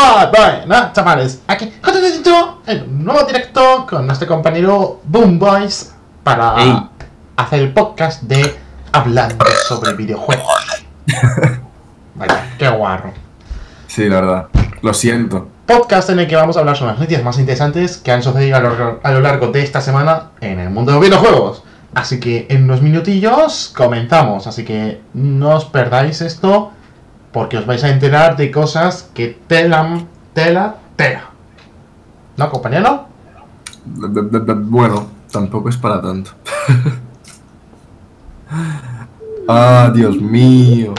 Hola, buenas chavales, aquí un nuevo directo con nuestro compañero Boom Boys para Ey. hacer el podcast de Hablando sobre videojuegos. Vaya, qué guarro. Sí, la verdad. Lo siento. Podcast en el que vamos a hablar sobre las noticias más interesantes que han sucedido a lo, a lo largo de esta semana en el mundo de los videojuegos. Así que en unos minutillos comenzamos, así que no os perdáis esto porque os vais a enterar de cosas que telan, tela, tela. ¿No, compañero? Bueno, tampoco es para tanto. ah, Dios mío.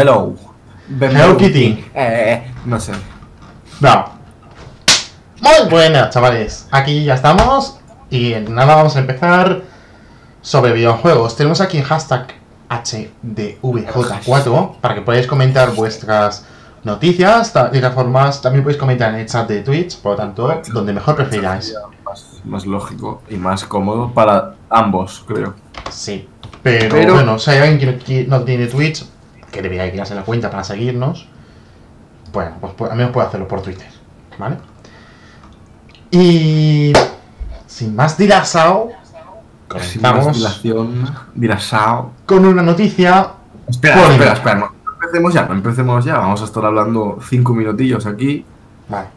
Hello. Hello, Kitty. Eh, no sé. No. Muy buenas, chavales. Aquí ya estamos. Y en nada vamos a empezar sobre videojuegos. Tenemos aquí el hashtag HDVJ4 para que podáis comentar vuestras noticias. De todas formas, también podéis comentar en el chat de Twitch, por lo tanto, donde mejor prefiráis. Más, más lógico y más cómodo para ambos, creo. Sí. Pero, Pero- bueno, si hay alguien que no tiene Twitch, que debería crearse la cuenta para seguirnos, bueno, pues pu- al menos puede hacerlo por Twitter, ¿vale? Y sin más más comenzamos dirasao. con una noticia. Espera, Polémica. espera, espera. No empecemos ya, no empecemos ya. Vamos a estar hablando cinco minutillos aquí Vale.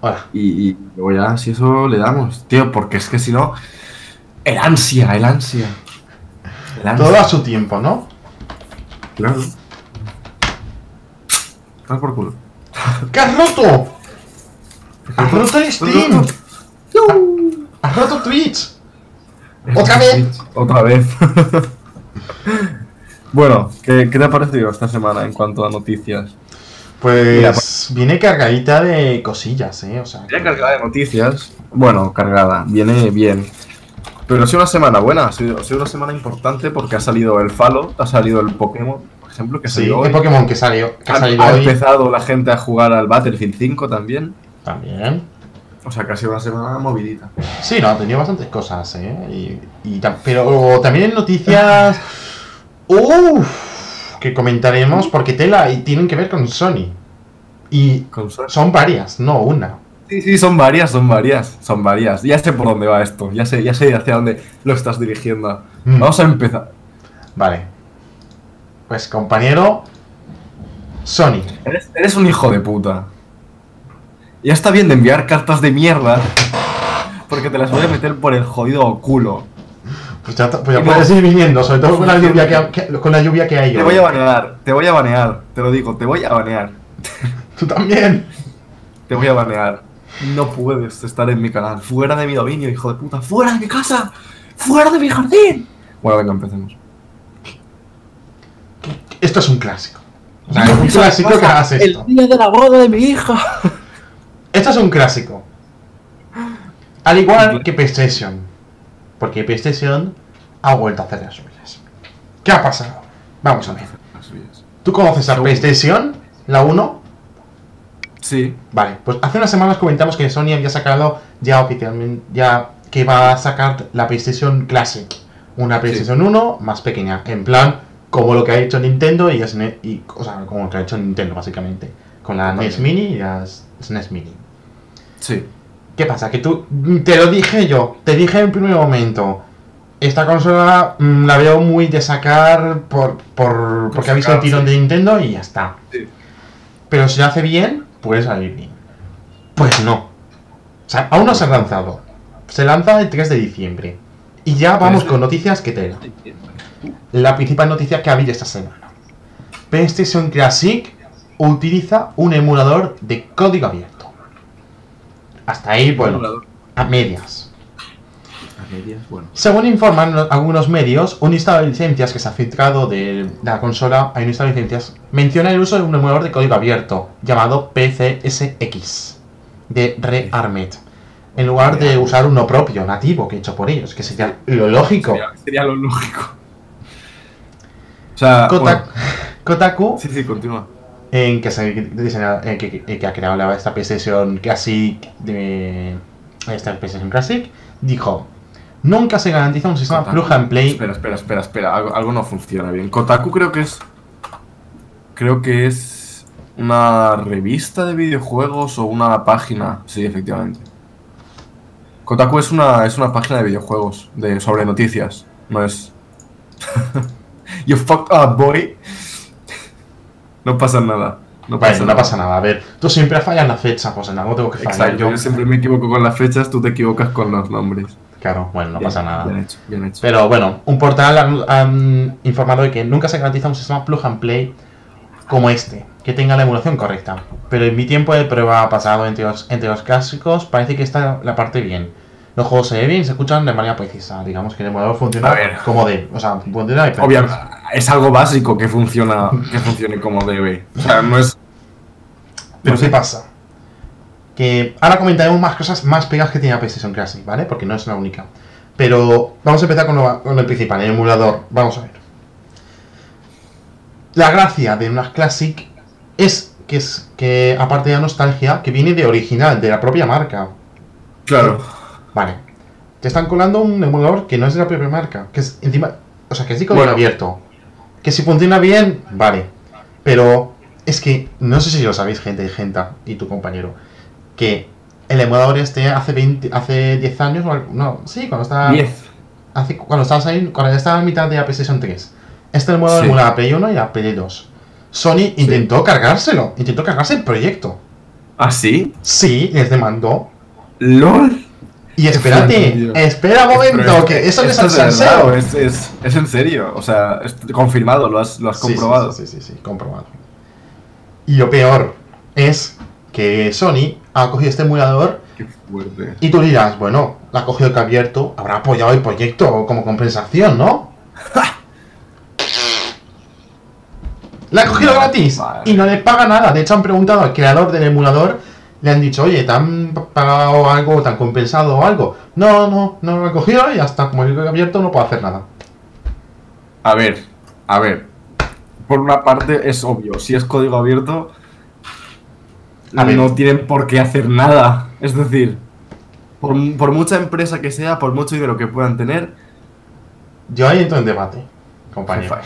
Hola. y, y luego ya, si eso le damos, tío, porque es que si no. El ansia, el ansia. El ansia. Todo a su tiempo, ¿no? Claro. Estás por culo. ¿Qué has roto? ¡Has roto el stream! ¡Has roto Twitch! ¿Otra vez? Otra vez. bueno, ¿qué, ¿qué te ha parecido esta semana en cuanto a noticias? Pues Mira, viene cargadita de cosillas, ¿eh? O sea, Viene cargada de noticias. Bueno, cargada, viene bien. Pero ha sido una semana buena, ha sido, ha sido una semana importante porque ha salido el Falo, ha salido el Pokémon, por ejemplo, que Sí, salió hoy. el Pokémon que salió, que ha salido ha hoy empezado la gente a jugar al Battlefield 5 también. también. O sea que ha sido una semana movidita. Sí, no, ha tenido bastantes cosas, ¿eh? Y, pero también en noticias... Uff, que comentaremos porque tela y tienen que ver con Sony. Y Con son varias, no una. Sí, sí, son varias, son varias, son varias. Ya sé por dónde va esto, ya sé, ya sé hacia dónde lo estás dirigiendo. Mm. Vamos a empezar. Vale. Pues compañero, Sony. Eres, eres un hijo de puta. Ya está bien de enviar cartas de mierda. Porque te las voy a meter por el jodido culo. Pues ya, pues ya Y no- puedes ir viniendo, sobre todo con la lluvia que, ha- que- con la lluvia que hay Te hoy. voy a banear, te voy a banear, te lo digo, te voy a banear. Tú también. Te voy a banear. No puedes estar en mi canal. Fuera de mi dominio, hijo de puta. Fuera de mi casa. Fuera de mi jardín. Bueno, venga, empecemos. Esto es un clásico. O sea, es un clásico que hagas esto. día de la boda de mi hija. Esto es un clásico. Al igual que PlayStation. Porque PlayStation ha vuelto a hacer las suyas. ¿Qué ha pasado? Vamos a ver. ¿Tú conoces a. PlayStation? ¿La 1? Sí. Vale, pues hace unas semanas comentamos que Sony había sacado ya oficialmente, ya que va a sacar la PlayStation Classic. Una PlayStation 1 más pequeña. En plan, como lo que ha hecho Nintendo y, SNES, y o sea, como lo que ha hecho Nintendo básicamente. Con la NES. Mini y la SNES Mini. Sí. ¿Qué pasa? Que tú, te lo dije yo, te dije en primer momento, esta consola mm, la veo muy de sacar por, por, porque ha visto el tirón sí. de Nintendo y ya está. Sí. Pero si lo hace bien, puede salir bien. Pues no. O sea, aún no se ha lanzado. Se lanza el 3 de diciembre. Y ya vamos con noticias que tela. La principal noticia que ha habido esta semana. PlayStation Classic utiliza un emulador de código abierto. Hasta ahí, bueno, a medias. Bueno. Según informan algunos medios, un listado de licencias que se ha filtrado de la consola, hay un listado de licencias, menciona el uso de un emulador de código abierto llamado PCSX de Rearmed, en lugar de usar uno propio, nativo, que hecho por ellos, que sería lo lógico. Sería, sería lo lógico. O sea, Kota- bueno, Kotaku, sí, sí, continúa. en que, se diseña- que, que- que ha creado la- esta PlayStation Classic de esta PlayStation Classic, dijo Nunca se garantiza un sistema Kotaku. plug and play Espera, espera, espera, espera. Algo, algo no funciona bien. Kotaku creo que es. Creo que es una revista de videojuegos o una página. Sí, efectivamente. Kotaku es una, es una página de videojuegos de, sobre noticias. No es. you fucked up, boy. No pasa nada. No pasa, no pasa nada. A ver, tú siempre fallas la fecha, pues en algo tengo que fallar Exacto, yo. yo siempre me equivoco con las fechas, tú te equivocas con los nombres. Claro, bueno, no Bien, pasa nada. Bien hecho, bien hecho. Pero bueno, un portal han informado de que nunca se garantiza un sistema plug and play como este, que tenga la emulación correcta. Pero en mi tiempo de prueba pasado entre los, entre los clásicos, parece que está la parte bien. Los juegos se ven bien y se escuchan de manera precisa. Digamos que el emulador funciona como de. O sea, funciona de Obviamente, es algo básico que funciona, que funcione como debe. O sea, no es. Pero no ¿qué sé. pasa? Que ahora comentaremos más cosas más pegas que tiene la PlayStation Classic, ¿vale? Porque no es la única. Pero vamos a empezar con, lo- con el principal, el emulador. Vamos a ver. La gracia de una Classic es que, es que aparte de la nostalgia, que viene de original, de la propia marca. Claro. Vale. Te están colando un emulador que no es de la propia marca. Que es encima. O sea, que es de código Bueno. abierto. Que si funciona bien, vale. Pero es que, no sé si lo sabéis, gente, gente y tu compañero. Que el emulador este hace 20, hace 10 años, no, sí, cuando estaba. 10. Hace, cuando estabas ahí, cuando ya estaba a mitad de la PlayStation 3. Este emulador Sí. emula la Play 1 y la Play 2. Sony intentó cargárselo, intentó cargarse el proyecto. ¿Ah, sí? Sí, les demandó. ¡LOL! Y espérate, espera un momento, que eso no es salseo. es, es, es en serio. O sea, es confirmado, lo has, lo has Sí, sí, comprobado. Sí, sí, sí, sí, comprobado. Y lo peor es que Sony ha cogido este emulador Qué fuerte. y tú dirás, bueno, la ha cogido el que ha abierto, habrá apoyado el proyecto como compensación, ¿no? La ha cogido gratis y no le paga nada. De hecho, han preguntado al creador del emulador, le han dicho, oye, ¿te han pagado algo, te han compensado o algo? No, no, no lo ha cogido y hasta como el abierto no puedo hacer nada. A ver, a ver. Por una parte es obvio, si es código abierto, A ver. no tienen por qué hacer nada. Es decir, por, por mucha empresa que sea, por mucho dinero que puedan tener, Yo ahí entro en debate, compañero.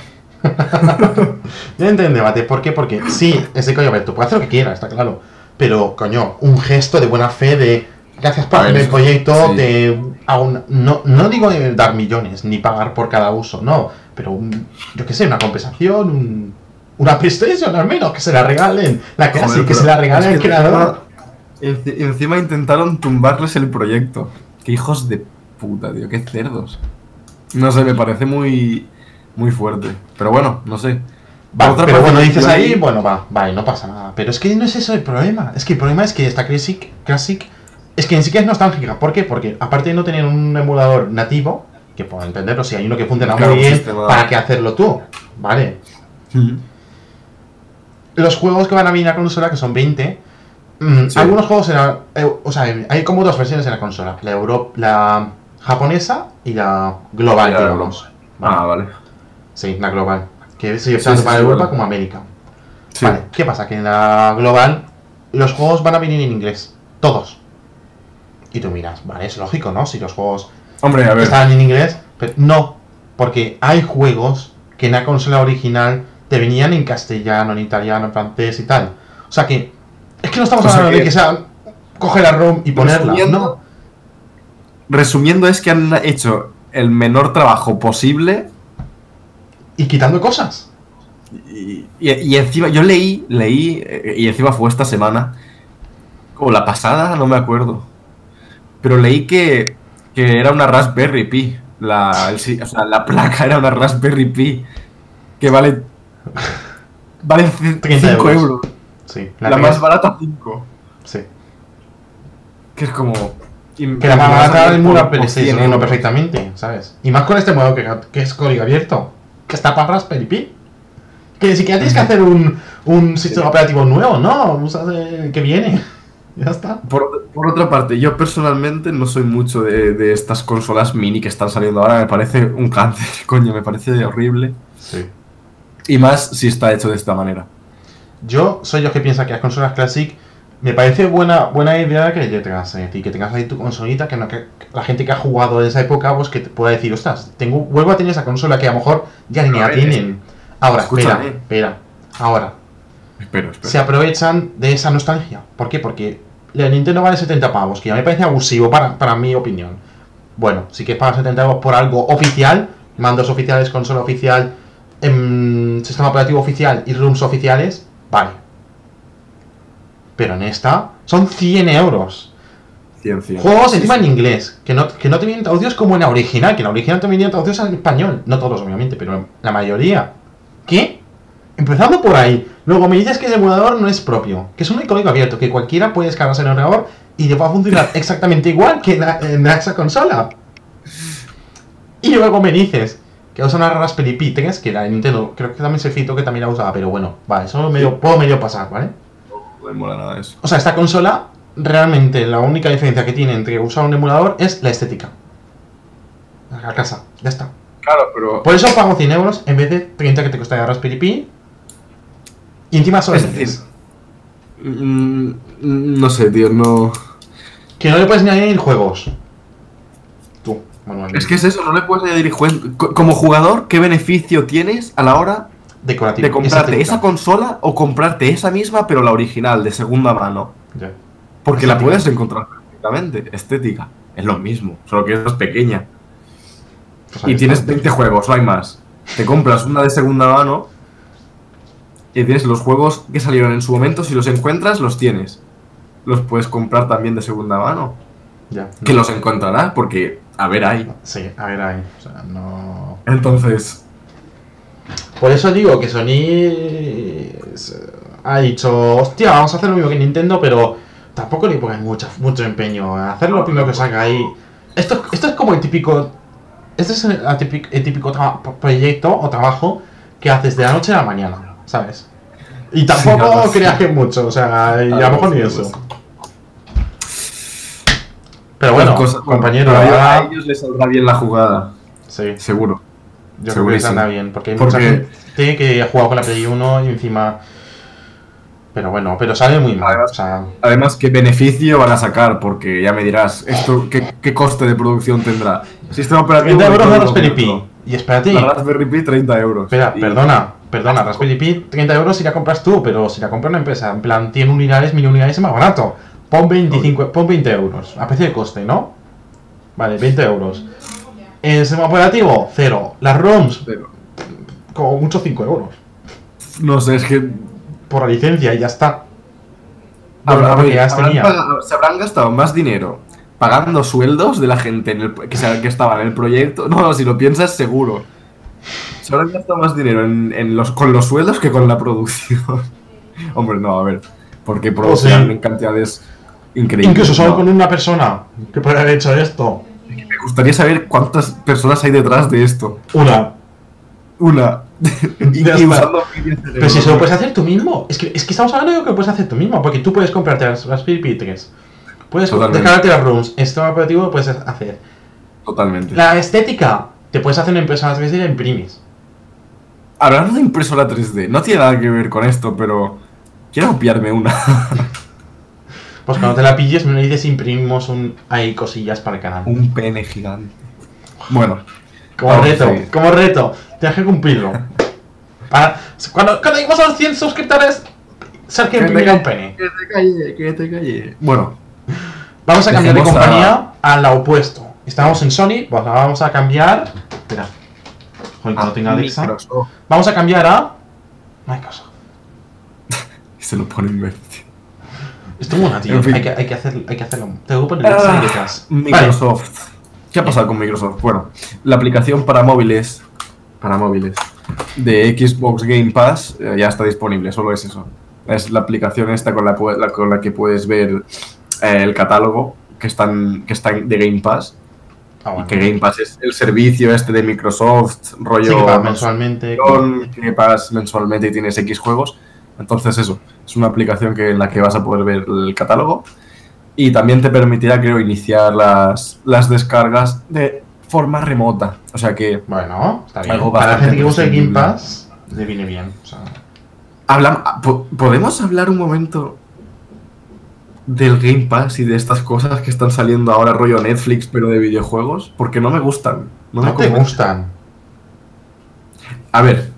Yo entro en debate, ¿por qué? Porque sí, ese coño, a ver, tú puedes hacer lo que quieras, está claro. Pero, coño, un gesto de buena fe de gracias por el proyecto, sí. de aún, no, no digo de dar millones, ni pagar por cada uso, no. Pero, un, yo qué sé, una compensación, un, una PlayStation al menos, que se la regalen. La Joder, que se la regale es el que creador. Encima, enci- encima intentaron tumbarles el proyecto. Qué hijos de puta, tío, qué cerdos. No sé, me parece muy muy fuerte. Pero bueno, no sé. Otra pero bueno, dices ahí, bueno, va, vale, no pasa nada. Pero es que no es eso el problema. Es que el problema es que esta Classic, Classic es que ni siquiera es nostálgica. ¿Por qué? Porque aparte de no tener un emulador nativo, que puedo entenderlo, si hay uno que funciona Claro, muy bien, sistema- ¿para qué hacerlo tú? Vale. Los juegos que van a venir a la consola, que son 20, mm, Sí. algunos juegos en la- eh, O sea, hay como dos versiones en la consola: la, Euro, la japonesa y la global, Y la digamos. Vale. Ah, vale. Sí, la global. Que sigue tanto para Europa como América. Vale, ¿qué pasa? Que en la global los juegos van a venir en inglés. Todos. Y tú miras, vale, es lógico, ¿no? Si los juegos Hombre, a ver. estaban en inglés. Pero no, porque hay juegos que en la consola original te venían en castellano, en italiano, en francés y tal. O sea que. Es que no estamos O hablando de que- que sea. Coge la ROM y ponerla. Resumiendo- No. Resumiendo es que han hecho el menor trabajo posible Y quitando cosas. y, y- y encima yo leí, leí, eh, y encima fue esta semana, o la pasada, no me acuerdo, pero leí que que era una Raspberry Pi. La, el si- o sea, la placa era una Raspberry Pi. Que vale. Vale 5 30 euros. Sí, La, la, más barata 5. Sí. Que es como. Que la más barata salir emula por- por PlayStation 100 1 euros. perfectamente, ¿sabes? Y más con este modo que, que es código abierto, que está para Raspberry Pi. Que ni siquiera tienes que hacer un, un sistema operativo nuevo, ¿no? El que viene. Ya está. Por, por otra parte, yo personalmente no soy mucho de, de estas consolas mini que están saliendo ahora. Me parece un cáncer, coño, me parece horrible. Sí. Y más si está hecho de esta manera. Yo soy los que piensa que las consolas Classic me parece buena, buena idea que tengas, y que tengas ahí tu consolita, que, no, que la gente que ha jugado en esa época, pues que te pueda decir, ostras, tengo, vuelvo a tener esa consola que a lo mejor ya ni la tienen. Ahora, espera, escúchame. espera. Ahora, Espero, espero. se aprovechan de esa nostalgia. ¿Por qué? Porque la Nintendo vale 70 pavos, que ya me parece abusivo para, para mi opinión. Bueno, si quieres pagar 70 pavos por algo oficial, mandos oficiales, consola oficial, em, sistema operativo oficial y rooms oficiales, vale. Pero en esta son 100 euros. Ciencia. Juegos Sí, encima en inglés, que no, que no te vienen traducidos como en la original, que en la original te venían traducidos en español. No todos, obviamente, pero la mayoría. ¿Qué? Empezando por ahí. Luego me dices que el emulador no es propio, que es un código abierto, que cualquiera puede descargarse en el ordenador y le va a funcionar exactamente igual que en, la- en esa consola. Y luego me dices que usa una Raspberry Pi 3, que la Nintendo, creo que también se citó que también la usaba, pero bueno, vale, eso puedo medio pasar, ¿vale? Mola nada eso. O sea, esta consola, realmente la única diferencia que tiene entre usar un emulador es la estética. La casa, ya está. Claro, pero. Por eso pago 100 euros en vez de 30 que te costaría Raspberry Pi. Y encima solo Es decir, inglés. mm, no sé, tío, no. Que no le puedes ni añadir juegos. Tú, manualmente. Es que es eso, no le puedes añadir juegos. Co- Como jugador, ¿qué beneficio tienes a la hora Decorativo. de comprarte esa consola o comprarte esa misma, pero la original, de segunda mano? Porque la puedes encontrar perfectamente. Estética. Es lo mismo, solo que es pequeña. Pues Y tienes está. 20 juegos, no hay más. Te compras una de segunda mano y tienes los juegos que salieron en su momento. Si los encuentras, los tienes. Los puedes comprar también de segunda mano. Ya. Que no. los encontrarás, porque, a ver, hay. Sí, a ver ahí. O sea, no. Entonces, Por eso digo que Sony es- ha dicho, hostia, vamos a hacer lo mismo que Nintendo, pero tampoco le ponen mucha, mucho empeño a hacer lo primero que salga ahí. Esto, esto es como el típico. Este es el, típico, el típico proyecto o trabajo que haces de la noche a la mañana, ¿sabes? Y tampoco creas que mucho, o sea, y a lo mejor ni eso. Pero bueno, las cosas- compañero, pero a ellos les saldrá bien la jugada, sí. seguro. Yo creo que anda bien, porque hay Porque- mucha gente que ha jugado con la Play 1 y encima... Pero bueno, pero sale muy mal. Además- O sea, Además, ¿qué beneficio van a sacar? Porque ya me dirás, esto ¿qué, qué coste de producción tendrá? Sistema operativo. 30 euros de Raspberry. Pi. Y espérate, La Raspberry Pi, 30 euros. espera, Y- perdona, perdona, Raspberry Pi 30 euros si la compras tú, pero si la compra una empresa, en plan 100 unidades, 1000 unidades es más barato. Pon 25, pon 20 euros, a precio de coste, ¿no? Vale, 20 euros. El sistema operativo, cero. Las ROMs, Pero, como mucho 5 euros. no sé, es que. Por la licencia y ya está. habrá- ya habrán pagado- se habrán gastado más dinero pagando sueldos de la gente en el- que, se- que estaba en el proyecto. No, si lo piensas, seguro. Se habrán gastado más dinero en, en los, con los sueldos que con la producción. Hombre, no, a ver. Porque producían sí. en cantidades increíbles. Incluso solo ¿no? con una persona que puede haber hecho esto. Me gustaría saber cuántas personas hay detrás de esto. Una. Una. y, usando Pero si eso lo puedes hacer tú mismo. Es que, es que estamos hablando de que lo puedes hacer tú mismo. Porque tú puedes comprarte las Raspberry Pi 3. Puedes descargarte las rooms. El sistema operativo lo puedes hacer. Totalmente. La estética. Te puedes hacer una impresora 3D y la imprimes. Hablando de impresora 3D, no tiene nada que ver con esto, pero quiero copiarme una. Pues cuando te la pilles me dices imprimimos un... Hay cosillas para el canal. Un pene gigante. Bueno, Como reto, como reto. Tienes que cumplirlo. Para- cuando, cuando lleguemos a los 100 suscriptores, Sergio imprimirá un pene. Que te calle, que te calle. Bueno, Vamos a cambiar de Dejemos a- compañía a... la opuesto. Estamos en Sony, pues la vamos a cambiar. Espera. Joder, cuando tenga Alexa. Microsoft. Vamos a cambiar a. Microsoft. Se lo pone invertido. Esto es buena, tío. En fin. Hay, que, hay, que hacer, hay que hacerlo. Te voy a poner. Vale, Microsoft. ¿Qué ha pasado con Microsoft? Bueno, la aplicación para móviles, para móviles de Xbox Game Pass eh, ya está disponible, solo es eso. Es la aplicación esta con la, pu- la- con la que puedes ver eh, el catálogo que están, que están de Game Pass. Ah, Y que Game Pass es el servicio este de Microsoft, rollo Sí, que pagas mensualmente. que pagas mensualmente y tienes X juegos. Entonces eso, es una aplicación que, en la que vas a poder ver el catálogo y también te permitirá, creo, iniciar las, las descargas de forma remota. O sea que Bueno, está bien. Algo Para gente que usa el Game. Pass, le viene bien. O sea, hablam- po- ¿podemos hablar un momento del Game Pass y de estas cosas que están saliendo ahora rollo Netflix pero de videojuegos? Porque no me gustan. No, no, me te gustan. A ver,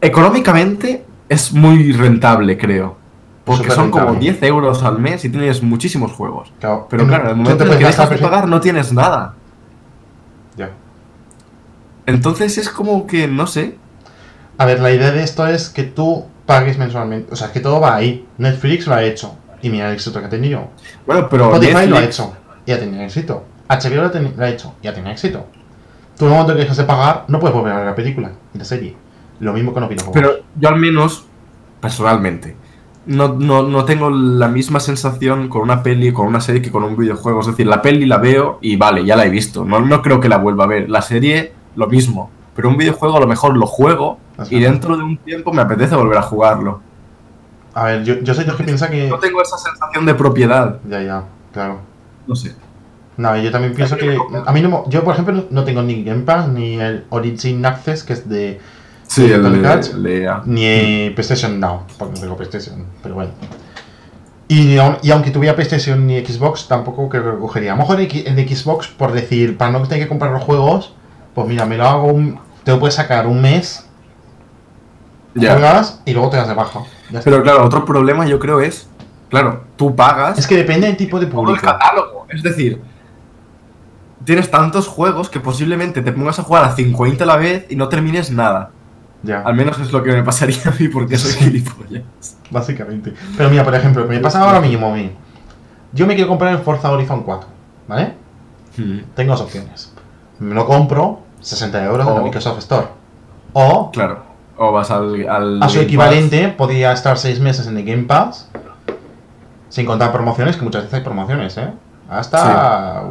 económicamente es muy rentable, creo. Porque son como rentable. 10 euros al mes y tienes muchísimos juegos. Claro, Pero claro, en el momento en que dejas de pagar no tienes nada. Ya. Entonces es como que, no sé. A ver, la idea de esto es que tú pagues mensualmente. O sea, que todo va ahí. Netflix lo ha hecho. Y mira el éxito que ha tenido. Bueno, pero Spotify lo ha Netflix- hecho. Y ha tenido éxito. HBO lo ha, teni- lo ha hecho. Y ha tenido éxito. Tú en el momento que dejas de pagar, no puedes volver a ver la película y la serie. Lo mismo con los videojuegos. Pero yo al menos, personalmente, no, no, no tengo la misma sensación con una peli, con una serie que con un videojuego. Es decir, la peli la veo y vale, ya la he visto. No, no creo que la vuelva a ver. La serie, lo mismo. Pero un videojuego a lo mejor lo juego y dentro de un tiempo me apetece volver a jugarlo. A ver, yo, yo soy de los que piensa que. No tengo esa sensación de propiedad. Ya, ya, claro. No sé. No, yo también pienso que. A mí no. Yo, por ejemplo, no tengo ni Game Pass ni el Origin Access, que es de. Sí, el Hatch. el. Ni PlayStation Now, porque no tengo PlayStation, pero bueno. Y, y aunque tuviera PlayStation ni Xbox, tampoco creo que lo cogería. A lo mejor el de Xbox, por decir, para no tener que comprar los juegos, pues mira, me lo hago un. Te lo puedes sacar un mes, Ya. juegas y luego te das de baja. Ya está. Pero claro, otro problema yo creo es, claro, tú pagas Es que depende del tipo de todo el público. catálogo. Es decir, tienes tantos juegos que posiblemente te pongas a jugar a 50 a la vez y no termines nada. Ya. Al menos es lo que me pasaría a mí porque soy gilipollas. Básicamente. Pero mira, por ejemplo, me pasa ahora mismo a mí. Yo me quiero comprar el Forza Horizon 4, ¿vale? Hmm, Tengo dos opciones. Me lo compro, 60 euros en la Microsoft Store. O, Claro. O vas al. al a su equivalente, podría estar 6 meses en el Game Pass, sin contar promociones, que muchas veces hay promociones, ¿eh? Hasta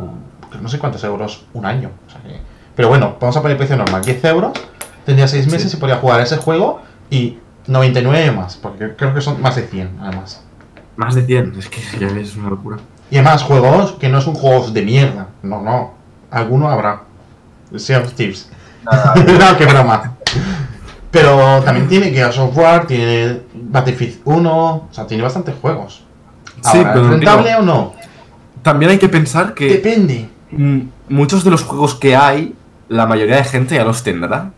no sé cuántos euros, un año. o sea que- Pero bueno, vamos a poner el precio normal, 10 euros, tendría 6 meses Sí. y podría jugar ese juego y 99 más, porque creo que son más de 100 además. Más de 100. Es que ya es una locura. Y además, juegos que no son juegos de mierda. No, no. Alguno habrá. Sea of Thieves. no, qué broma. Pero también tiene Gears of War, tiene Battlefield 1, o sea, tiene bastantes juegos. Sí, pero ¿es rentable digo- o no? También hay que pensar que Depende. muchos de los juegos que hay, la mayoría de gente ya los tendrá.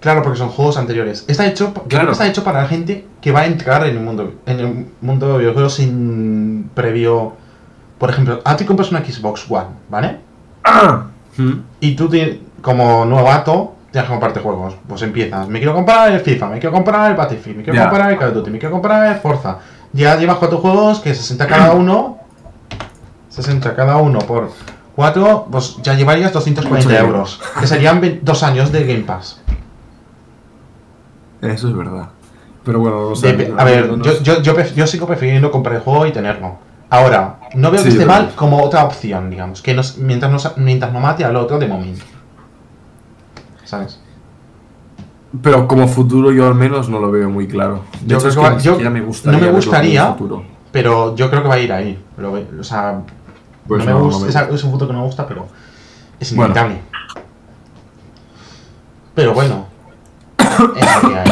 Claro, porque son juegos anteriores. Está hecho, creo Claro. que está hecho para la gente que va a entrar en el mundo, en el mundo de videojuegos sin previo. Por ejemplo, a ti compras una Xbox One, ¿vale? Hmm, Y tú, como novato, tienes que comprarte juegos. Pues empiezas, me quiero comprar el FIFA, me quiero comprar el Battlefield, me quiero Ya. comprar el Call of Duty, me quiero comprar el Forza. Ya llevas cuatro juegos, que 60 cada uno. 60 cada uno por 4, pues ya llevarías 240 Mucho euros. Que serían dos años de Game Pass. Eso es verdad. Pero bueno, no sé. A ver, yo, yo, yo, yo sigo prefiriendo comprar el juego y tenerlo. Ahora, no veo que Sí, esté yo mal como otra opción, digamos. Que no, s- mientras, no, sa- mientras no mate al otro de momento. ¿Sabes? Pero como futuro yo al menos no lo veo muy claro. De Yo hecho, creo es que que va- me no gustaría me verlo como gustaría, futuro. Pero yo creo que va a ir ahí. Lo o sea, Pues no me no, no gusta, me es, es un futuro que no me gusta, pero es Bueno. inevitable. Pero bueno, es lo que hay.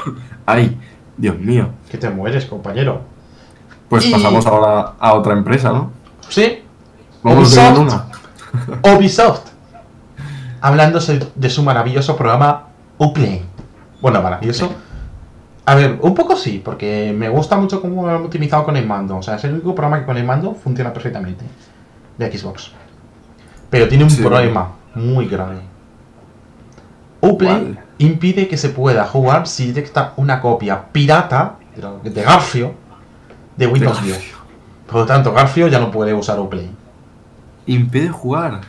Ay, Dios mío. Que te mueres, compañero. Pues Y- pasamos ahora a otra empresa, ¿no? Sí, Vamos de Ubisoft. una. Ubisoft. Hablándose de su maravilloso programa Uplay. Bueno, maravilloso. A ver, un poco sí, porque me gusta mucho cómo lo han optimizado con el mando. O sea, es el único programa que con el mando funciona perfectamente. De Xbox. Pero tiene un Sí. problema muy grave. Uplay ¿Cuál? Impide que se pueda jugar si detecta una copia pirata de- Garfio de Windows 10. Por lo tanto, Garfio ya no puede usar Uplay. impide jugar.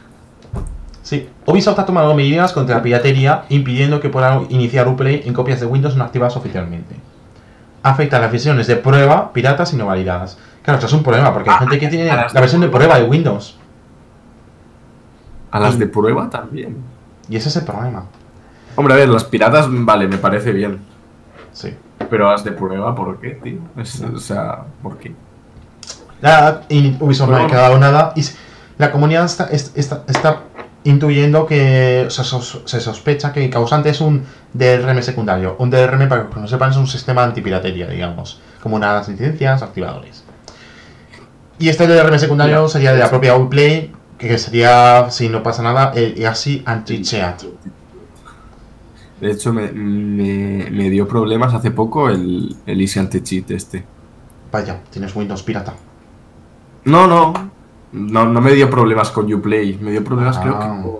Sí, Ubisoft ha tomado medidas contra la piratería impidiendo que puedan iniciar Uplay en copias de Windows no activadas oficialmente. Afecta a las versiones de prueba, piratas y no validadas. Claro, esto es un problema porque hay gente que tiene la versión de prueba de Windows. A las de prueba también. Y ese es el problema. Hombre, a ver, las piratas, vale, me parece bien. Sí. Pero las de prueba, ¿por qué, tío? Es- o sea, ¿por qué? Nada, y Ubisoft no ha quedado nada. Y la comunidad está, es- está, está intuyendo que se, sos- se sospecha que el causante es un DRM secundario. Un DRM, para que no sepan, es un sistema antipiratería, digamos. Como unas licencias, activadores. Y este DRM secundario sería de la propia Uplay, que sería, si no pasa nada, el EASI Anti-Cheat. De hecho, me, me- me dio problemas hace poco el, el Easy Anti-Cheat este. Vaya, tienes Windows pirata. No, no, no. No me dio problemas con Uplay. Me dio problemas, creo que Ah. con,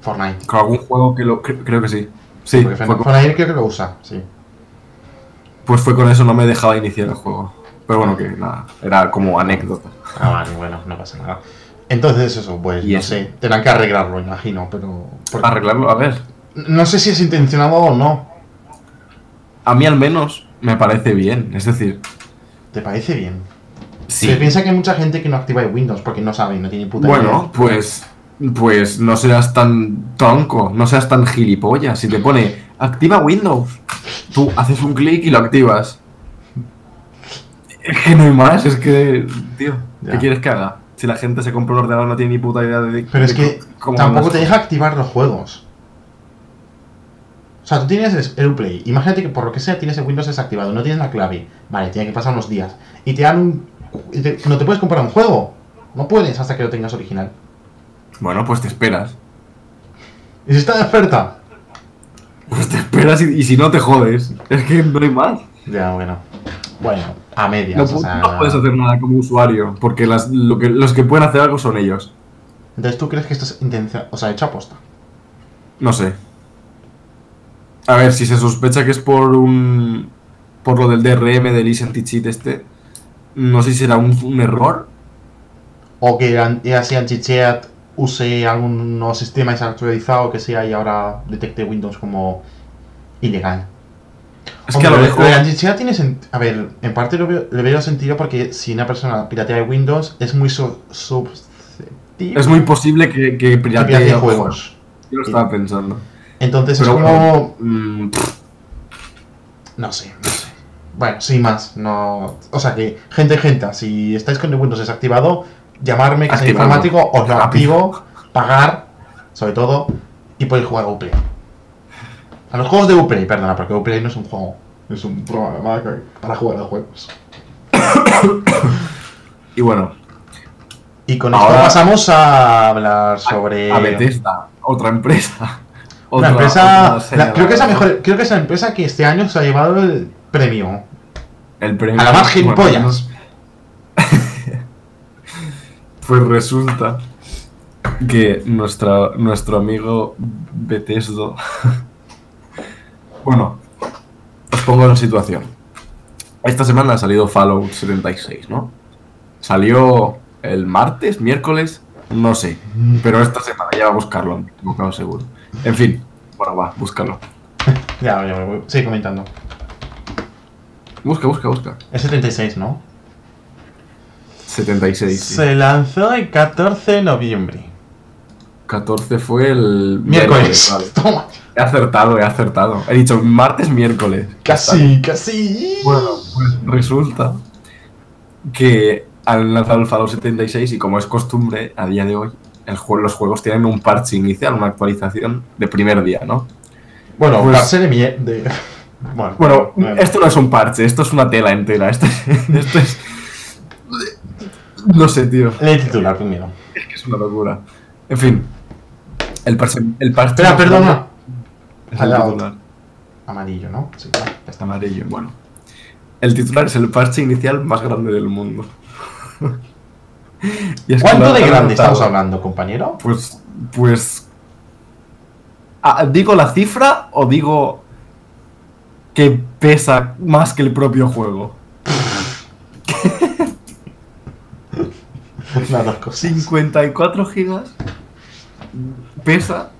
Fortnite. con algún juego que lo. cre- creo que sí. Sí, fue Fortnite con- Fortnite creo que lo usa, sí. pues fue con eso, no me dejaba iniciar el juego. Pero bueno, que nada, era como anécdota. Ah, vale, bueno, no pasa nada. Entonces eso, pues Y no eso. sé, tendrán que arreglarlo, imagino, pero... Arreglarlo, a ver. No sé si es intencionado o no. A mí al menos me parece bien. Es decir, ¿Te parece bien? sí. Se piensa que hay mucha gente que no activa el Windows porque no sabe, no tiene puta Bueno, pues. Pues no seas tan tronco, no seas tan gilipollas. Si te pone activa Windows, tú haces un clic y lo activas. Es que no hay más, es que. Tío, Ya. ¿qué quieres que haga? Si la gente se compra un ordenador no tiene ni puta idea de. Pero es que tampoco te deja activar los juegos. O sea, tú tienes el Uplay. Imagínate que por lo que sea tienes el Windows desactivado, no tienes la clave. Vale, tiene que pasar unos días. Y te dan un... te- No te puedes comprar un juego. No puedes hasta que lo tengas original. Bueno, pues te esperas. ¿Y si está de oferta? Pues te esperas y, y si no te jodes. Es que no hay más. Ya, bueno. Bueno, a medias. No, o sea, no puedes hacer nada como usuario, porque las, lo que, los que pueden hacer algo son ellos. Entonces, ¿tú crees que esto es intención, o sea, hecho aposta? No sé. A ver, si se sospecha que es por un. por lo del DRM, del Easy Anti-Cheat este. No sé si será un, un error. O que así Anti-Cheat use algún nuevo sistema desactualizado que sea y ahora detecte Windows como ilegal. Es que a lo mejor. tiene A ver, en parte lo veo, le veo sentido porque si una persona piratea de Windows es muy su- susceptible Es muy posible que, que piratee piratee juegos. Yo lo estaba pensando. Entonces Pero es como... Mm, No sé, no sé. Bueno, sin más, no... O sea que, gente, gente, si estáis con el Windows desactivado, llamarme que soy informático, os lo activo, pagar, sobre todo, y podéis jugar a Uplay. A los juegos de Uplay, perdona, porque Uplay no es un juego, es un programa para jugar a juegos. y bueno, Y con esto Ahora- pasamos a hablar sobre... a Bethesda, otra empresa. Otra- empresa... la- creo que es la mejor... Creo que es la empresa que este año se ha llevado el premio. El premio. A la más gilipollas. Pues resulta que nuestra, nuestro amigo Bethesdo. bueno, os pongo en situación. Esta semana ha salido Fallout 76, ¿no? Salió el martes, miércoles, no sé. Pero esta semana ya va a buscarlo, equivocado seguro. En fin, bueno, va, búscalo. Ya, ya, voy- sigue comentando. Busca, busca, busca. Es 76, ¿no? 76. sí. Se lanzó el 14 de noviembre. 14 fue el Miércoles. vale. Toma. He acertado, he acertado. He dicho martes, miércoles. Casi, casi. Bueno, pues resulta que han lanzado el Fallout 76 y como es costumbre a día de hoy, el jue- los juegos tienen un parche inicial, una actualización de primer día, ¿no? Bueno, Pues- de. Bueno, Bueno, esto no es un parche, esto es una tela entera. Esto, esto es... No sé, tío. Lee el titular primero. Es que es una locura. En fin. El parche... El parche Espera, perdona. es el titular. Amarillo, ¿no? Sí, claro. Está amarillo, bueno. El titular es el parche inicial más grande del mundo. Es ¿Cuánto de grande estamos hablando, compañero? Pues. Pues. Ah, ¿Digo la cifra o digo que pesa más que el propio juego? Cosas. 54 gigas pesa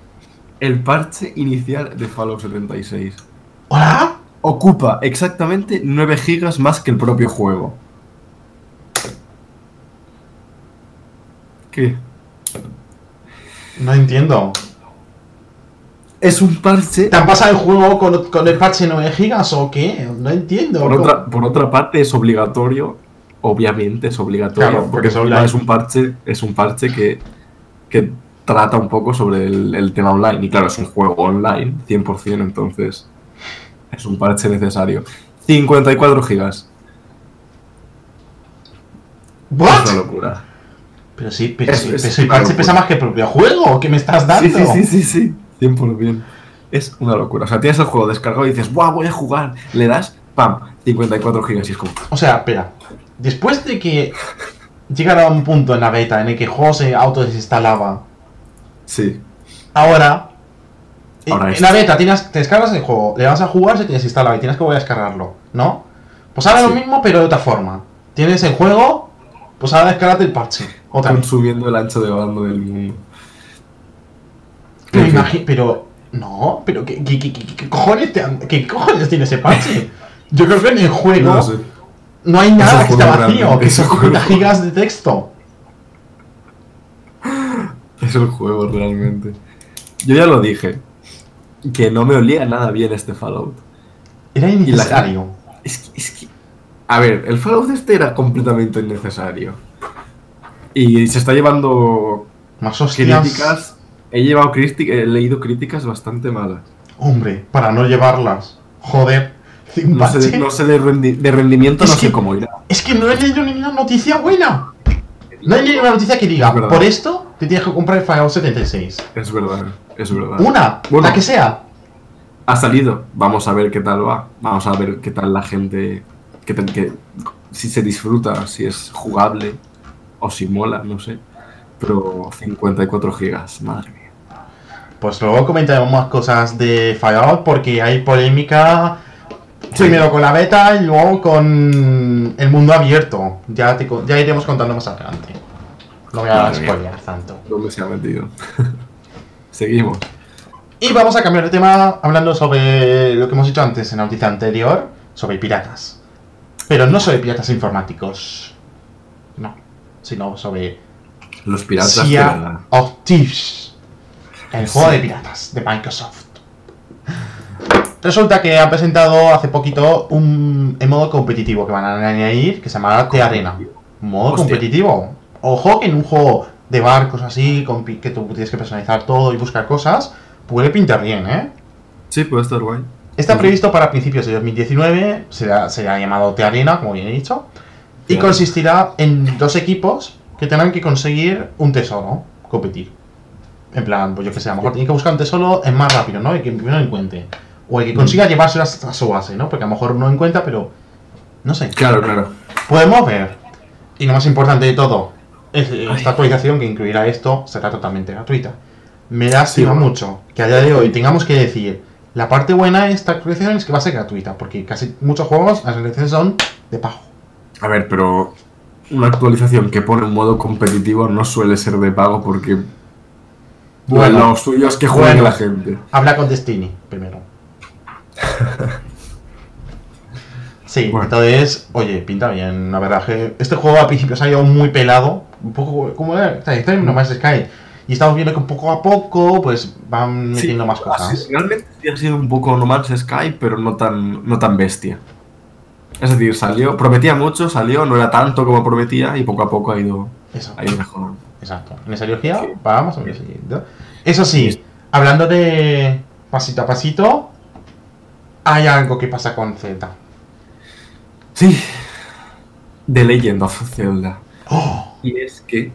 el parche inicial de Fallout 76. ¿Hola? Ocupa exactamente 9 gigas más que el propio juego. ¿Qué? No entiendo. Es un parche. ¿Te han pasado el juego con, con el patch 9 gigas o qué? No entiendo. Por otra, por otra parte, es obligatorio. Obviamente es obligatorio. Claro, porque porque es es, online. es un parche, es un parche que, que trata un poco sobre el, el tema online. Y claro, es un juego online, 100%, entonces es un parche necesario. 54 gigas. ¿What? Es una locura. Pero sí, pero Es- sí, es parche pesa más que el propio juego. ¿Qué me estás dando? Sí, sí, sí, sí, sí. 100%. Es una locura. O sea, tienes el juego descargado y dices, ¡guau, voy a jugar! Le das, ¡pam! 54 gigas y es como, O sea, espera. Después de que llegara a un punto en la beta en el que el juego se autodesinstalaba, sí. ahora. en- Ahora en esto. la beta tienes, te descargas el juego, le vas a jugar, se te desinstala y tienes que volver a descargarlo, ¿no? Pues ahora Sí. lo mismo, pero de otra forma. Tienes el juego, pues ahora descárgate el parche. Otra vez. Consumiendo el ancho de banda del mundo. Pero, En fin. imagi- pero no, pero ¿qué, qué, qué- qué- cojones te qué cojones tiene ese parche? Yo creo que en el juego No hay nada que esté juego vacío, que son 50 juego. gigas de texto. Es el juego realmente. Yo ya lo dije. Que no me olía nada bien este Fallout. Era la- innecesario. Es que, es que- A ver, el Fallout este era completamente innecesario. Y se está llevando Más hostias. críticas. He, llevado he leído críticas bastante malas. Hombre, para no llevarlas. Joder. No sé, de, parche. no sé de, rendi- de rendimiento, Es no sé que- cómo irá. Es que no he leído ninguna noticia buena. No he leído una noticia que diga, Es por esto te tienes que comprar el Fallout 76. Es verdad, es verdad. Una, Bueno. la que sea. Ha salido. Vamos a ver qué tal va. Vamos a ver qué tal la gente. tal- qué- si se disfruta, si es jugable o si mola, no sé. Pero 54 gigas, madre mía. Pues luego comentaremos más cosas de Fallout porque hay polémica Sí. primero con la beta y luego con el mundo abierto. Ya, te ya iremos contando más adelante. No voy a spoilear tanto. ¿Dónde se ha metido? Seguimos. Y vamos a cambiar de tema hablando sobre lo que hemos dicho antes en la noticia anterior, sobre piratas. Pero no sobre piratas informáticos. No, sino sobre Los piratas de verdad. of Thieves. El Sí. juego de piratas de Microsoft. Resulta que han presentado hace poquito un el modo competitivo que van a añadir que se llamará T Arena. Modo Hostia. competitivo. Ojo que en un juego de barcos así, con que tú tienes que personalizar todo y buscar cosas, puede pintar bien, ¿eh? Sí, puede estar guay. Está previsto para principios de 2019, será, será llamado T Arena, como bien he dicho, y consistirá en dos equipos que tendrán que conseguir un tesoro, competir. En plan, pues yo que sé, a lo mejor tienen que buscar un tesoro es más rápido, ¿no? Y que primero lo encuentre. O el que consiga llevárselo hasta su base, ¿no? Porque a lo mejor no encuentra, pero no sé. Claro, claro. Podemos ver. Y lo más importante de todo, es eh, esta actualización que incluirá esto será totalmente gratuita. Me lastima Sí. mucho que a día de hoy tengamos que decir la parte buena de esta actualización es que va a ser gratuita, porque casi muchos juegos las actualizaciones son de pago. A ver, pero una actualización que pone un modo competitivo no suele ser de pago porque Bueno. lo suyo es que juegue Bueno. la gente. Habla con Destiny primero. Sí, Bueno. entonces, oye, pinta bien, la verdad que este juego al principio se ha ido muy pelado, un poco como era, No Man's Sky, y estamos viendo que poco a poco pues van metiendo más cosas. realmente ha sido un poco No Man's Sky, pero no tan, no tan bestia. Es decir, salió, prometía mucho, salió, no era tanto como prometía y poco a poco ha ido, Eso, ha ido mejorando. exacto. En esa ideología Sí. vamos a ver siguiente. Eso sí, hablando de pasito a pasito, hay algo que pasa con Zelda. Sí, The Legend of Zelda. ¡Oh! Y es que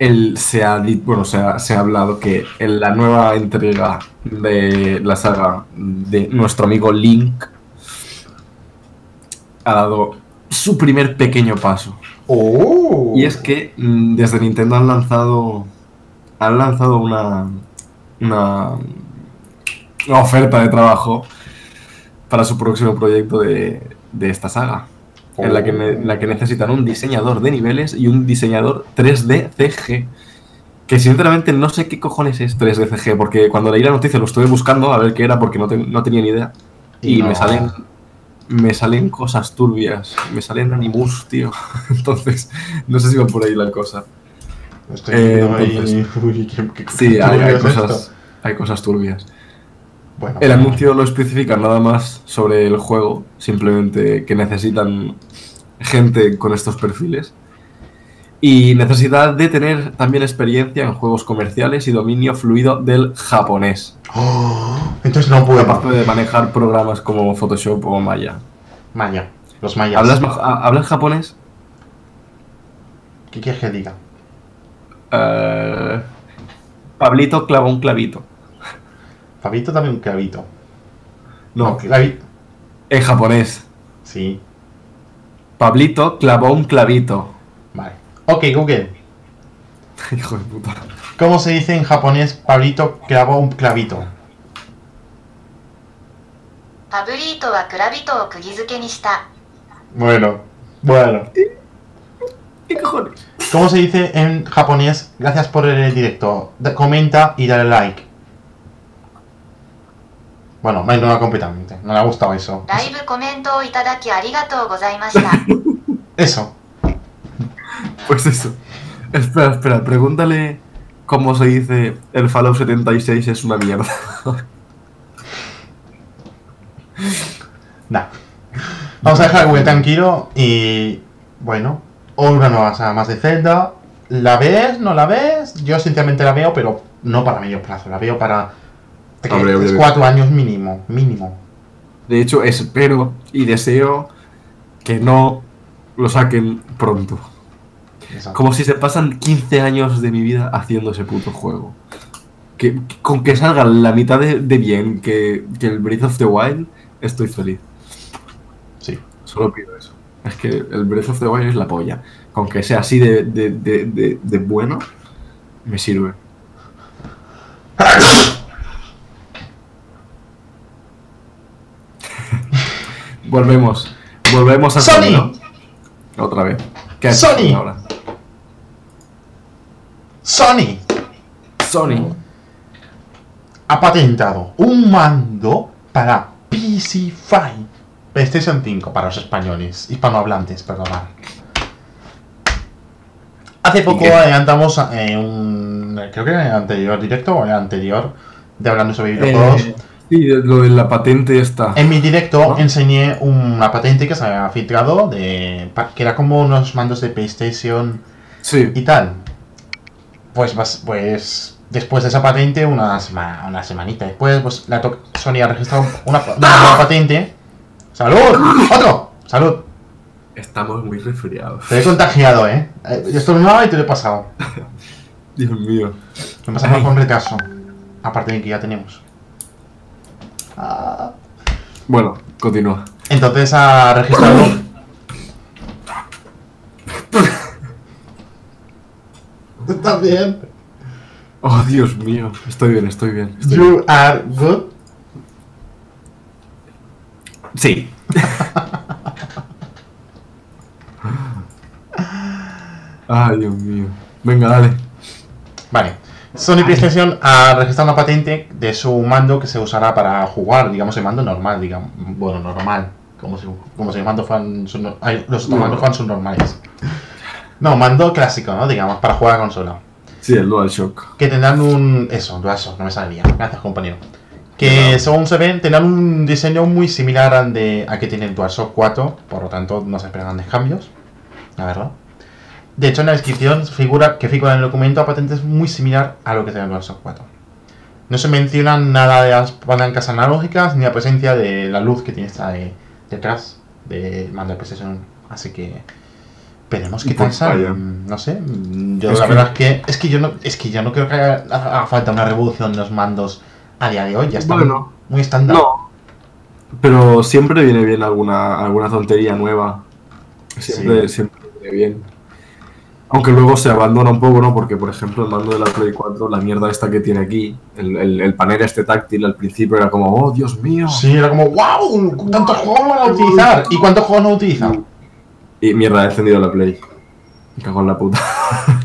él se ha, bueno, se ha, se ha hablado que en la nueva entrega de la saga de nuestro amigo Link ha dado su primer pequeño paso. ¡Oh! Y es que mm, desde Nintendo han lanzado han lanzado una una, una oferta de trabajo para su próximo proyecto de, de esta saga. en la que, en la que necesitan un diseñador de niveles y un diseñador 3D CG. Que sinceramente no sé qué cojones es 3D CG, porque cuando leí la noticia lo estuve buscando a ver qué era porque no, te- no tenía ni idea. Y, Y no. me salen me salen cosas turbias, me salen animus, tío. Entonces, no sé si va por ahí la cosa. Estoy Eh, viendo ahí- entonces- Uy, qué- qué- Sí, hay, cosas, hay cosas turbias. Bueno, El anuncio lo especifica nada más sobre el juego, simplemente que necesitan gente con estos perfiles. Y necesidad de tener también experiencia en juegos comerciales y dominio fluido del japonés. Oh, entonces no puedo. Capaz de manejar programas como Photoshop o Maya. Maya, los mayas. ¿Hablas, ¿hablas japonés? ¿Qué quieres que diga? Eh, Pablito clava un clavito. Fabito dame un clavito. No, clavito. en japonés. Sí, Pablito clavó un clavito. vale. Ok, Google. Hijo de puta. ¿Cómo se dice en japonés Pablito clavó un clavito? パブリートはクラビトを釘付けにした。 Bueno, bueno. ¿Qué cojones? ¿Cómo se dice en japonés? Gracias por el directo. Da- comenta y dale like. Bueno, me ignora completamente. No le ha gustado eso. ライブコメントをいただきありがとうございました。 Eso. Pues eso. Espera, espera, pregúntale cómo se dice el Fallout 76 es una mierda. Nah. Vamos a dejar Google tranquilo y. Bueno. Una nueva saga más de Zelda. ¿La ves? ¿No la ves? Yo sinceramente la veo, pero no para medio plazo. La veo para. tres, Hombre, hombre, cuatro años mínimo. Mínimo. De hecho, espero y deseo que no lo saquen pronto. Exacto. Como si se pasan 15 años de mi vida haciendo ese puto juego. Que, con que salga la mitad de, de bien que, que el Breath of the Wild, estoy feliz. Sí. Solo pido eso. Es que el Breath of the Wild es la polla. Con que sea así de, de, de, bueno, me sirve. volvemos. Volvemos a ¡Sony! Otra vez. ¿Qué ¡Sony! ahora? Sony Sony. ha patentado un mando para PC5. PlayStation 5 para los españoles, hispanohablantes, perdonad. Hace poco adelantamos eh, un. Creo que en el anterior directo o en el anterior de hablando sobre videojuegos. Eh, sí, lo de la patente esta. En mi directo ¿No? enseñé una patente que se había filtrado de que era como unos mandos de PlayStation Sí. y tal. Pues, pues después de esa patente, una, sema- una semanita después, pues la Sony ha registrado una, una nueva patente. ¡Salud! ¡Otro! ¡Salud! Estamos muy resfriados. Te he contagiado, ¿eh? Eh, Yo estornudaba y te lo he pasado. Dios mío. Me pasamos con retraso. Aparte de que ya tenemos. Ah. Bueno, continúa. Entonces ha registrado. ¿Estás bien? Oh, Dios mío. Estoy bien, estoy bien. estoy bien. You are good. Sí. Ay, Dios mío. Venga, dale. Vale. Sony PlayStation ha registrado una patente de su mando que se usará para jugar, digamos, el mando normal, digamos. Bueno, normal. Como si, como si el mando fueran. los mandos fueran sus normales. No, mando clásico, ¿no? Digamos, para jugar a consola. Sí, el DualShock. Que tendrán un. Eso, DualShock, no me salía. Gracias, compañero. Que Claro. según se ven, tendrán un diseño muy similar al, de, al que tiene el DualShock 4, por lo tanto no se esperan grandes cambios. La verdad. De hecho, en la descripción figura que figura en el documento la patente es muy similar a lo que tiene el DualShock 4. No se menciona nada de las palancas analógicas ni la presencia de la luz que tiene esta de, detrás del mando de PlayStation. Así que qué tal Pues sale. vaya. No sé. Yo Es la que- verdad es que es que yo no es que yo no creo que haga, haga falta una revolución de los mandos a día de hoy. Ya está Bueno. muy estándar. No. Pero siempre viene bien alguna, alguna tontería nueva. Siempre, Sí. siempre viene bien. Aunque luego se abandona un poco, ¿no? Porque, por ejemplo, el mando de la Play 4, la mierda esta que tiene aquí, el, el, el panel este táctil al principio era como, oh, Dios mío. Sí, era como, wow, ¿cuántos juegos van a utilizar? ¿Y cuántos juegos no utilizan? Y mierda, he encendido la Play. Me cago en la puta.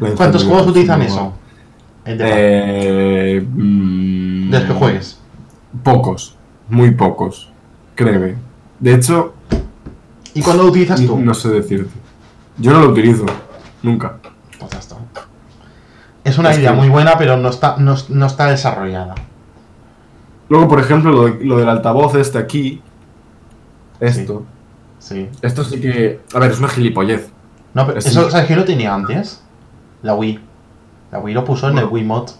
La ¿Cuántos juegos utilizan eso? Eh, mm, de los que juegues. Pocos. Muy pocos. Créeme. De hecho, ¿Y cuándo lo utilizas tú? no sé decirte. Yo no lo utilizo. Nunca. Pues ya está. Es una Es idea que- muy buena, pero no está, no, no está desarrollada. Luego, por ejemplo, lo, de- lo del altavoz este aquí. Esto. Sí. Esto sí que. A ver, es una gilipollez. No, pero Es eso, ¿sabes qué lo tenía antes? La Wii. La Wii lo puso en el. Wii Mod.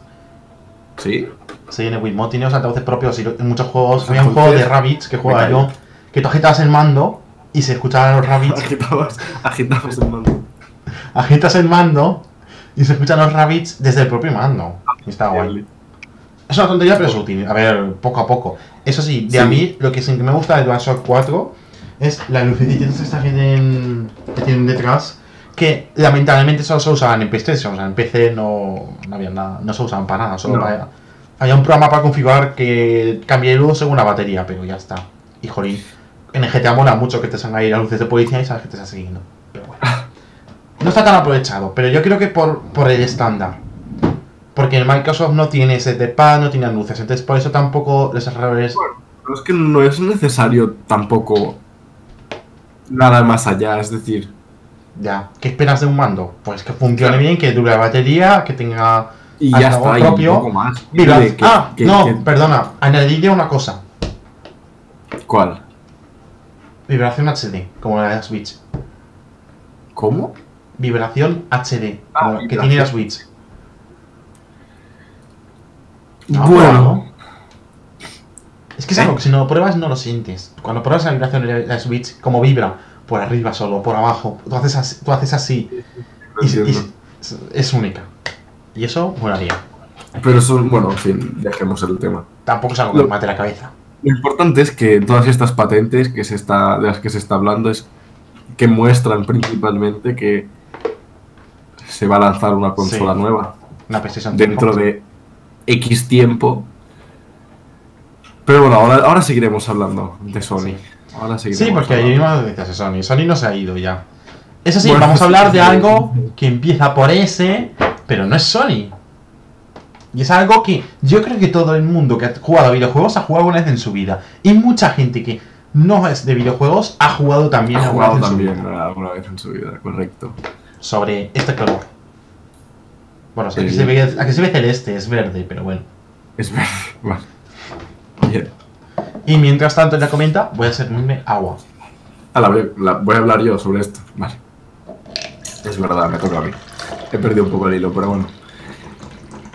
Sí. Sí, en el Wii Mod tiene los altavoces propios y en muchos juegos. Había un juego de Rabbids que jugaba yo, que tú agitabas el mando y se escuchaban los Rabbids. Agitabas, agitabas el mando. agitas el mando y se escuchan los Rabbids desde el propio mando. Y está guay. Es una tontería, pero es útil. A ver, poco a poco. Eso sí, de Sí. a mí, lo que sí que me gusta de DualShock 4 es la lucecitas que tienen, que tienen detrás, que lamentablemente solo se usaban en PlayStation. O sea, en PC no, no había nada, no se usaban para nada. Solo No. para- había un programa para configurar que cambie luz según la batería, pero ya está. Y jolín, en el GTA mola mucho que te salgan ahí las luces de policía y sabes que te estás siguiendo. Pero bueno. No está tan aprovechado, pero yo creo que por, por el estándar. Porque el Microsoft no tiene ese de pad, no tiene luces, entonces por eso tampoco los errores. Pero es que no es necesario tampoco nada más allá, es decir, Ya, ¿qué esperas de un mando? Pues que funcione bien, que dure la batería, que tenga. y ya está, y propio. un poco más. Vibra- Que- ah, que- no, que- perdona, añadirle una cosa: ¿Cuál? vibración HD, como la de la Switch. ¿Cómo? Vibración HD, Ah, como que tiene la Switch. Bueno, ¿no? Es que es ¿Eh? algo que si no lo pruebas no lo sientes. Cuando pruebas la vibración de la Switch, como vibra, por arriba solo, por abajo, tú haces así, tú haces así y, es, es única. Y eso molaría. pero eso, bueno, en fin, dejemos el tema. Tampoco es algo que Lo- me mate la cabeza. Lo importante es que todas estas patentes que se está, de las que se está hablando es que muestran principalmente que se va a lanzar una consola Sí. nueva Una PlayStation dentro 5. de X tiempo. Pero bueno, ahora, ahora seguiremos hablando de Sony. Sí. Ahora seguiremos Sí, porque hablando. hay más noticias de Sony. Sony no se ha ido ya. Eso sí, Bueno, vamos a hablar de algo que empieza por S, pero no es Sony. Y es algo que yo creo que todo el mundo que ha jugado a videojuegos ha jugado alguna vez en su vida. Y mucha gente que no es de videojuegos ha jugado también Ha alguna jugado vez en su también vida. alguna vez en su vida, correcto. Sobre este color. Bueno, Sí. se, ve, aquí se ve celeste, es verde, pero bueno. Es verdad. Vale. Bien. Y mientras tanto ella comenta, voy a servirme agua. Ah, la voy, la- voy a hablar yo sobre esto. Vale. Es verdad, me toca a mí. He perdido un poco el hilo, pero bueno.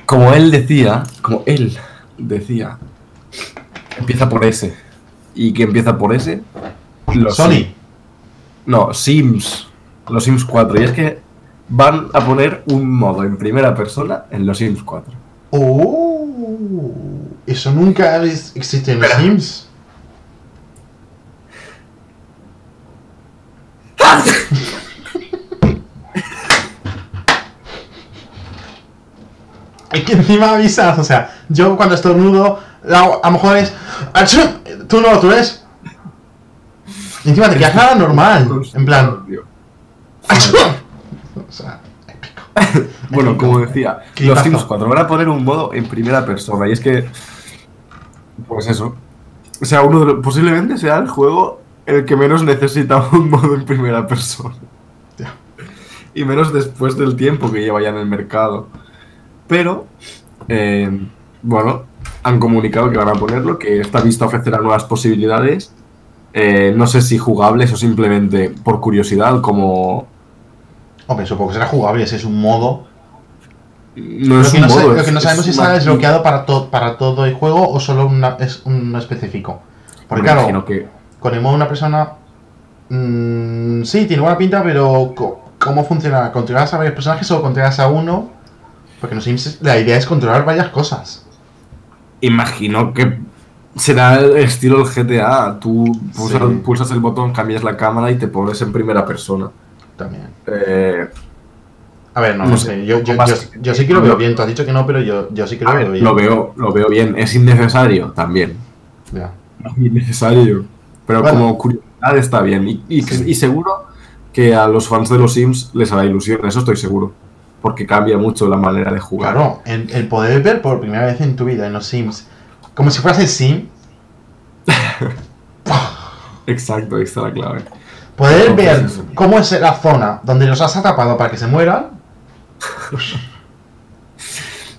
Como él decía, como él decía, empieza por S. ¿Y que empieza por S? Los Sony. No, Sims. Los Sims 4. Y es que van a poner un modo en primera persona en los Sims 4. Oh, eso nunca existe en los. Sims. Es que encima avisas, o sea, yo cuando estornudo, a lo mejor es. ¡Achú! Tú no, tú eres. Y encima te quedas nada normal. En plan. ¡Achú! O sea, épico. Bueno, como decía, los Sims 4 van a poner un modo en primera persona. Y es que. Pues eso. O sea, uno de los- posiblemente sea el juego el que menos necesita un modo en primera persona. Y menos después del tiempo que lleva ya en el mercado. Pero. eh, bueno, han comunicado que van a ponerlo, que esta vista ofrecerá nuevas posibilidades. eh, no sé si jugables o simplemente por curiosidad, como. Hombre, supongo que será jugable, ese es un modo. No Lo que, un no, lo que sabemos si es está desbloqueado para, to- para todo el juego o solo una, es uno específico. Porque Me claro, que con el modo una persona... mm, sí, tiene buena pinta, pero ¿cómo funciona? ¿Controlas a varios personajes o controlas a uno? Porque no sé, la idea es controlar varias cosas. Imagino que será el estilo del GTA. Tú pulsas, Sí. pulsas el botón, cambias la cámara y te pones en primera persona. También. Eh, A ver, no, No sé. Yo, yo, más yo, que- yo sí que lo veo bien. Tú has dicho que no, pero yo, yo sí que lo a veo ver, bien. lo veo, lo veo bien. Es innecesario también. Ya. Innecesario. Pero Bueno. como curiosidad está bien. Y, y, Sí. y seguro que a los fans de los Sims les hará ilusión, eso estoy seguro. Porque cambia mucho la manera de jugar. Claro, el, el poder ver por primera vez en tu vida en los Sims, como si fueras el Sim, Exacto, ahí está la clave. poder ver cómo es la zona donde los has atrapado para que se mueran,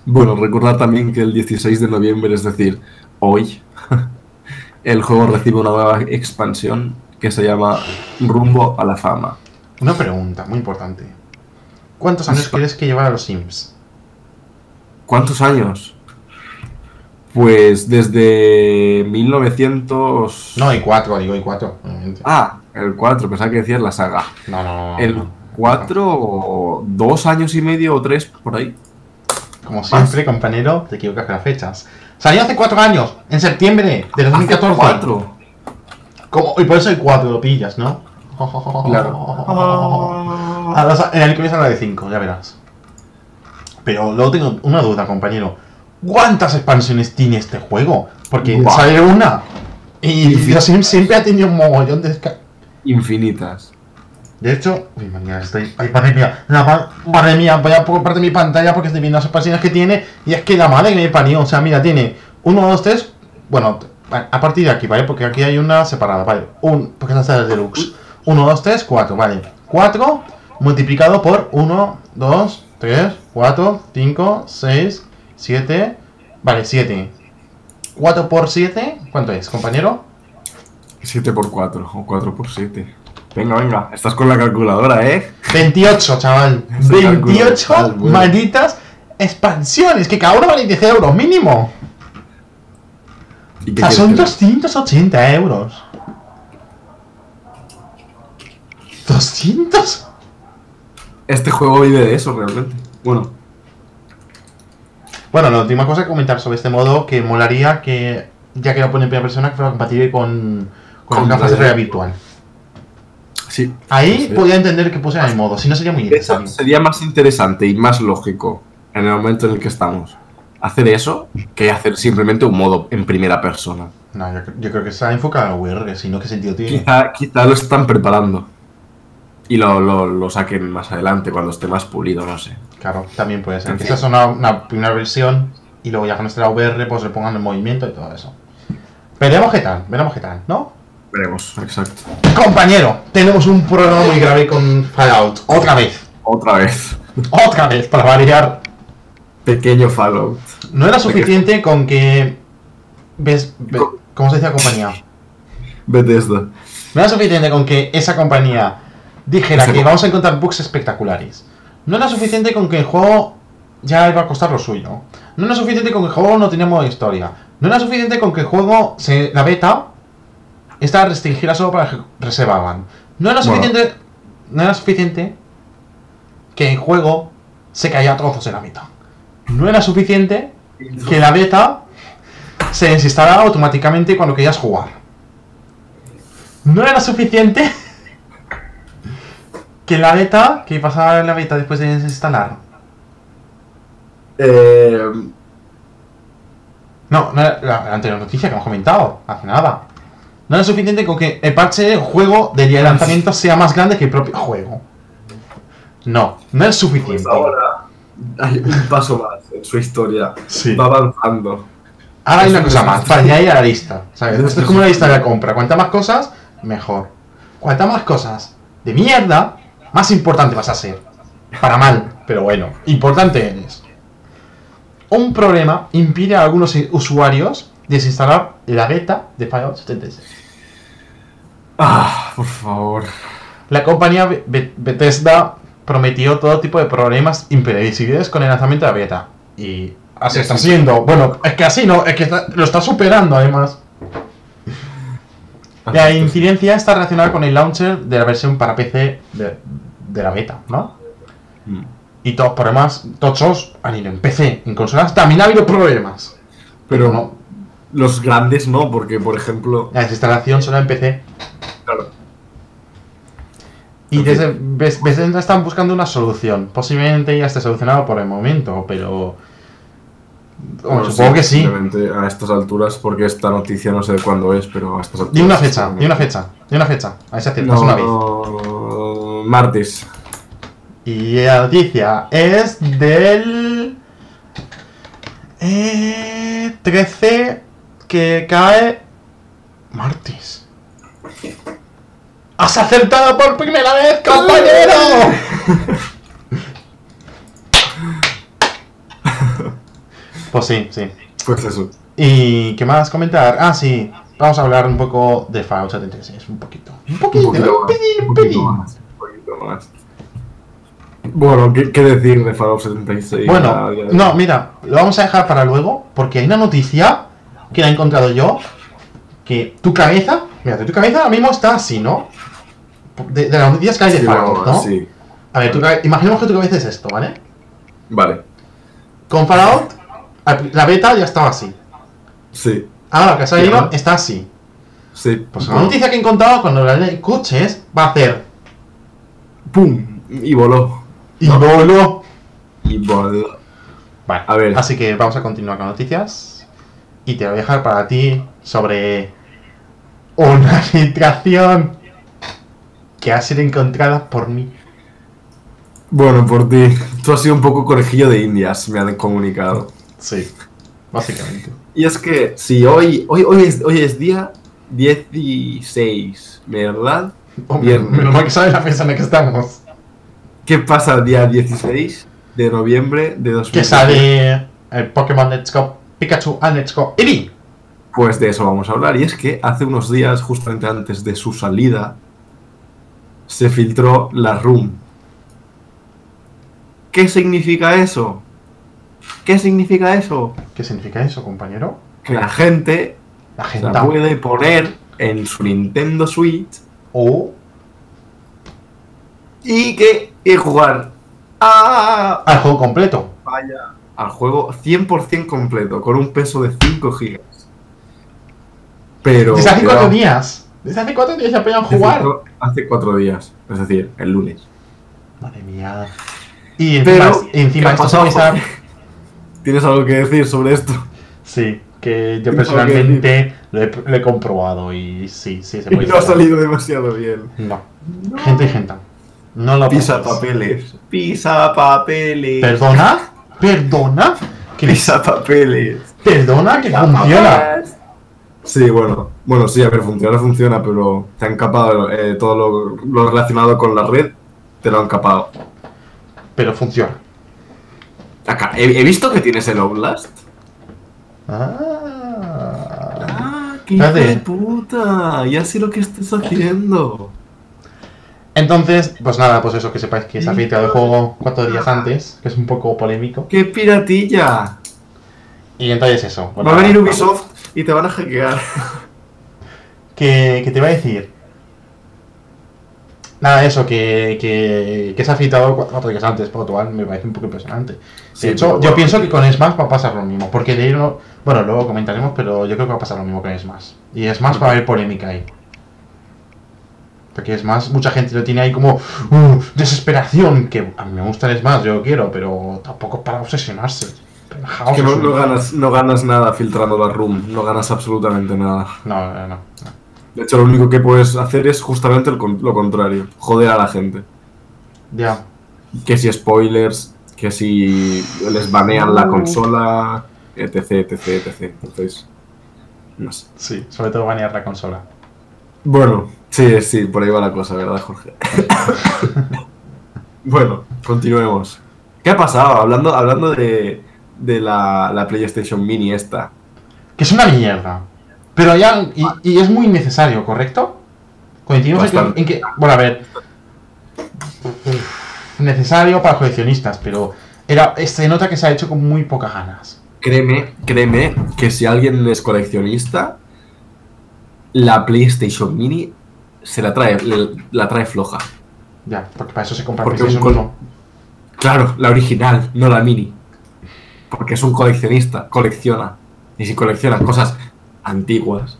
Bueno, recordad también que el 16 de noviembre, es decir, hoy, el juego recibe una nueva expansión que se llama Rumbo a la Fama. Una pregunta muy importante. ¿Cuántos años quieres que llevar a los Sims? ¿Cuántos años? Pues desde 1900... No, y cuatro, digo, y cuatro, obviamente. Ah, el 4, pensaba que decías la saga. No, no, no. no, El no. 4, dos años y medio o tres por ahí. Como siempre, compañero, te equivocas con las fechas. Salió hace cuatro años, en septiembre de 2014. 4. Como, y por eso hay cuatro, lo pillas, ¿no? Claro. A los- en el que habla de 5, ya verás. Pero luego tengo una duda, compañero. ¿Cuántas expansiones tiene este juego? Porque Buah. sale una. Y siempre ha tenido un mogollón de... Infinitas. De hecho, uy, madre mía, estoy. Ay, madre mía, la ma- madre mía, voy a parte mi pantalla porque estoy viendo las expansiones que tiene. Y es que la madre que me parió, o sea, mira, tiene 1, 2, 3. Bueno, a partir de aquí, ¿vale? Porque aquí hay una separada, ¿vale? Un, porque esta es el deluxe. 1, 2, 3, 4, ¿vale? 4 multiplicado por 1, 2, 3, 4, 5, 6, 7. Vale, 7. 4 por 7, ¿cuánto es, compañero? 7 por 4 o 4 por 7. Venga, venga, estás con la calculadora, ¿eh? 28, chaval. Ese cálculo 28 mental, bueno. malditas expansiones. Que cada uno vale 10 euros mínimo. ¿Y O sea, son que- 280 euros. 200. Este juego vive de eso realmente. Bueno, Bueno, la última cosa que comentar sobre este modo que molaría que, ya que lo pone en primera persona, que fuera compatible con, con, Con realidad. realidad virtual. Sí. Ahí Sí. podría entender que pusieran el modo, si no sería muy Eso necesario. sería más interesante y más lógico en el momento en el que estamos. Hacer eso que hacer simplemente un modo en primera persona. No, yo, yo creo que está enfocado a VR, si no, ¿qué sentido tiene? Quizá, quizá lo están preparando. Y lo, lo, lo saquen más adelante, cuando esté más pulido, no sé. Claro, también puede ser. Esta es una, una primera versión y luego ya con esta VR pues le pongan el movimiento y todo eso. Veremos qué tal, veremos qué tal, ¿no? Veremos, exacto. Compañero, tenemos un problema muy grave con Fallout. Otra vez, Otra vez. otra vez, para variar. Pequeño Fallout. No era suficiente con que... ¿Ves? ve- Co- ¿Cómo se dice la compañía? Bethesda. No era suficiente con que esa compañía dijera que vamos a encontrar bugs espectaculares. No era suficiente con que el juego ya iba a costar lo suyo. No era suficiente con que el juego no tenía modo historia. No era suficiente con que el juego, se, la beta, estaba restringida solo para los que reservaban. No era Bueno. suficiente, no era suficiente que el juego se caía a trozos en la beta. No era suficiente que la beta se desinstalara automáticamente cuando querías jugar. No era suficiente que la beta, que pasara la beta después de desinstalar. Eh, No, no era la anterior noticia que hemos comentado, hace nada. No era suficiente con que el parche del juego de lanzamiento sea más grande que el propio juego. No, no es suficiente. pues ahora hay un paso más en su historia. Sí. Va avanzando. Ahora hay una cosa es- más, para añadir a la lista. Esto es es- como una lista de compra. Cuanta más cosas, mejor. Cuanta más cosas de mierda, más importante vas a ser. Para mal, pero bueno, importante eres. Un problema impide a algunos usuarios desinstalar la beta de Fallout 76. Ah, por favor. La compañía Be- Be- Bethesda prometió todo tipo de problemas imprevisibles con el lanzamiento de la beta. Y así está siendo. Bueno, es que así no, es que está- lo está superando además. La incidencia está relacionada con el launcher de la versión para PC de, de la beta, ¿no? Mm. Y todos los problemas tochos han ido en PC, en consolas también ha habido problemas. Pero no, los grandes no, porque por ejemplo. la desinstalación solo en PC. Claro. Y desde Bes- Bethesda están buscando una solución. Posiblemente ya esté solucionado por el momento, pero. Bueno, supongo que sí. A estas alturas, porque esta noticia no sé de cuándo es, pero a estas alturas. Di una fecha, di una fecha, di una fecha. A aciertas No, una vez. martes. Y la noticia es del eh, 13 que cae martes. ¡Has acertado por primera vez, compañero! pues sí, sí. Pues eso. ¿Y qué más comentar? Ah, sí. Vamos a hablar un poco de Fallout 76, un poquito. Un poquito, un, más, pelín, un poquito más, un poquito más. Bueno, ¿qué, qué decir de Fallout 76? Bueno, A día de no, mira, lo vamos a dejar para luego, porque hay una noticia que la he encontrado yo, que tu cabeza, mira, tu cabeza ahora mismo está así, ¿no? De, de las noticias que hay de Sí, Fallout, bueno, ¿no? sí. A ver, tu cabe- imaginemos que tu cabeza es esto, ¿vale? Vale, Con Fallout, al- la beta ya estaba así. sí, Ahora que ha salido, está así. sí. Pues la noticia que he encontrado cuando la escuches va a hacer ¡Pum! Y voló. y voló. Y voló. Vale, A ver. Así que vamos a continuar con noticias. Y te voy a dejar para ti sobre una filtración que ha sido encontrada por mí. Bueno, por ti. Tú has sido un poco conejillo de indias, me han comunicado. Sí, básicamente. Y es que, si hoy, hoy, hoy, es, hoy es día 16, ¿verdad? Hombre, menos mal que sabes la fecha en la que estamos. ¿Qué pasa el día 16 de noviembre de 2020? Que sale el Pokémon Let's Go Pikachu and Let's Go Eevee. Pues de eso vamos a hablar. Y es que hace unos días, justamente antes de su salida, se filtró la room. ¿Qué significa eso? ¿Qué significa eso? ¿Qué significa eso, compañero? Que la gente La la gente. puede poner en su Nintendo Switch O y que y jugar a al juego completo. vaya al juego 100% completo con un peso de 5 gigas. Pero Desde hace cuatro días. Desde hace cuatro días ya podían jugar. cuatro- hace cuatro días, es decir, el lunes. Madre mía. Y encima, Pero, encima ¿qué ha esto se estar- ¿Tienes algo que decir sobre esto? Sí, que yo personalmente lo he, lo he comprobado y sí, sí se Y puede. no ha salido demasiado bien. No. Gente y gente. No lo Pisa pongas. papeles. Pisa papeles. ¿Perdona? ¿Perdona? ¿Que Pisa papeles. ¿Perdona? Que funciona. Sí, bueno. Bueno, sí, a ver, funciona, funciona, pero te han capado eh, todo lo, lo relacionado con la red, te lo han capado. Pero funciona. Acá, he, he visto que tienes el Outlast. Ah. Ah, qué hijo de puta. Ya sé lo que estás haciendo. Entonces, pues nada, pues eso, que sepáis que se ha filtrado el juego cuatro días antes, que es un poco polémico. ¡Qué piratilla! Y entonces eso. bueno, Va a venir Ubisoft y te van a hackear. Que, que te iba a decir. Nada, eso, que, que, que se ha filtrado cu- cuatro días antes, por lo cual me parece un poco impresionante. De Sí, hecho, pero yo pienso que con Smash va a pasar lo mismo, porque de ahí no- Bueno, luego comentaremos, pero yo creo que va a pasar lo mismo con Smash. Y Smash va a haber polémica ahí. Porque Smash, mucha gente lo tiene ahí como... "Uh, desesperación, que a mí me gusta el Smash, yo lo quiero, pero tampoco para obsesionarse. Es que no, ganas, no ganas nada filtrando la room, no ganas absolutamente nada. No, no, no. De hecho, lo único que puedes hacer es justamente el lo contrario, joder a la gente. Ya. Que si spoilers, que si les banean la consola, etc, etc, etc. Entonces, no sé. Sí, sobre todo banear la consola. Bueno, sí, sí, por ahí va la cosa, ¿verdad, Jorge? bueno, continuemos. ¿Qué ha pasado? Hablando, hablando de, de la, la PlayStation Mini esta. Que es una mierda. Pero ya. Y, y es muy necesario, ¿correcto? Coincidimos en que, Bastante. en que- Bueno, a ver. Necesario para coleccionistas, pero. Era, se nota que se ha hecho con muy pocas ganas. Créeme, créeme que si alguien es coleccionista, la PlayStation Mini se la trae, le- la trae floja. Ya, porque para eso se compra Porque un PlayStation col- 1. Claro, la original, no la Mini. Porque es un coleccionista, colecciona. Y si colecciona cosas antiguas,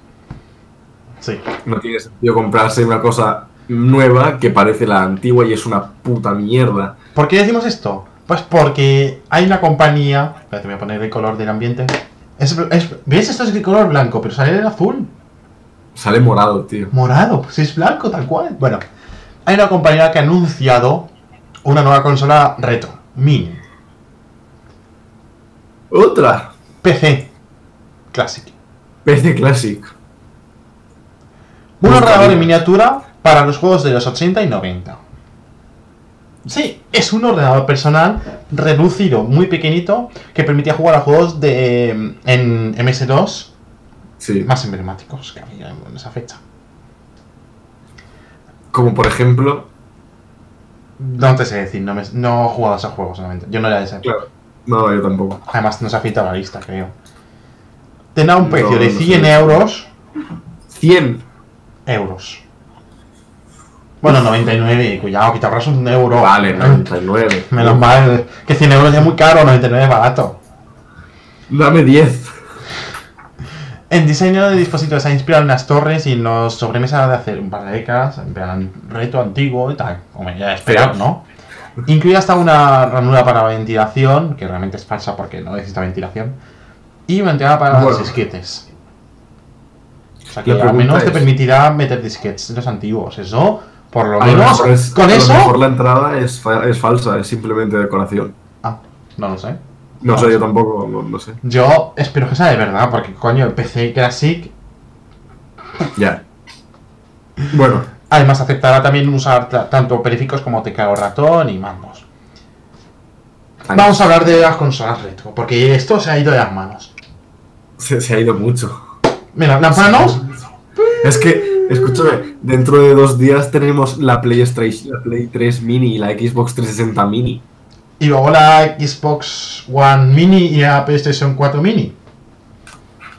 Sí. no tiene sentido comprarse una cosa nueva que parece la antigua y es una puta mierda. ¿Por qué decimos esto? Pues porque hay una compañía. Espérate, voy a poner el color del ambiente. Es, es- ¿Ves? Esto es de color blanco, pero sale en azul. Sale morado, tío. Morado, pues es blanco, tal cual. Bueno, hay una compañía que ha anunciado una nueva consola retro, mini, Otra. PC Classic. PC Classic. Un ordenador en miniatura para los juegos de los 80 y 90. Sí, es un ordenador personal reducido, muy pequeñito, que permitía jugar a juegos de en MS2 Sí. más emblemáticos que había en esa fecha. Como por ejemplo. No te sé decir, no, me, no he jugado a esos juegos solamente. Yo no era de esa época. Claro. No, yo tampoco. Además, no se ha afeitado la lista, creo. Tendrá un precio No, de no 100 sé. euros. 100. Euros. Bueno, 99, cuidado, que te ahorras un euro. Vale, 99. Menos mal, que 100 euros ya es muy caro, 99 es barato. Dame 10. En diseño de dispositivos se ha inspirado en las torres y en los sobremesas de hacer un par de décadas, en plan reto antiguo y tal. Como ya esperar, ¿no? Incluye hasta una ranura para ventilación, que realmente es falsa porque no necesita ventilación, y una entrada para Bueno. los disquetes. O sea que al menos te permitirá meter disquetes de los antiguos. Eso, por lo lo menos, es- con a lo eso. mejor la entrada es, fa- es falsa, es simplemente decoración. Ah, no lo sé. No sé, yo tampoco, no, no sé. Yo espero que sea de verdad, porque coño, el PC Classic Ya. Bueno, Además, aceptará también usar ta- tanto periféricos como teclado ratón y mandos. Vamos a hablar de las consolas retro, porque esto se ha ido de las manos. se, se ha ido mucho. Mira, las manos. Es que, escúchame, dentro de dos días tenemos la PlayStation, la Play 3 Mini y la Xbox 360 Mini. Y luego la Xbox One Mini y la PlayStation 4 Mini.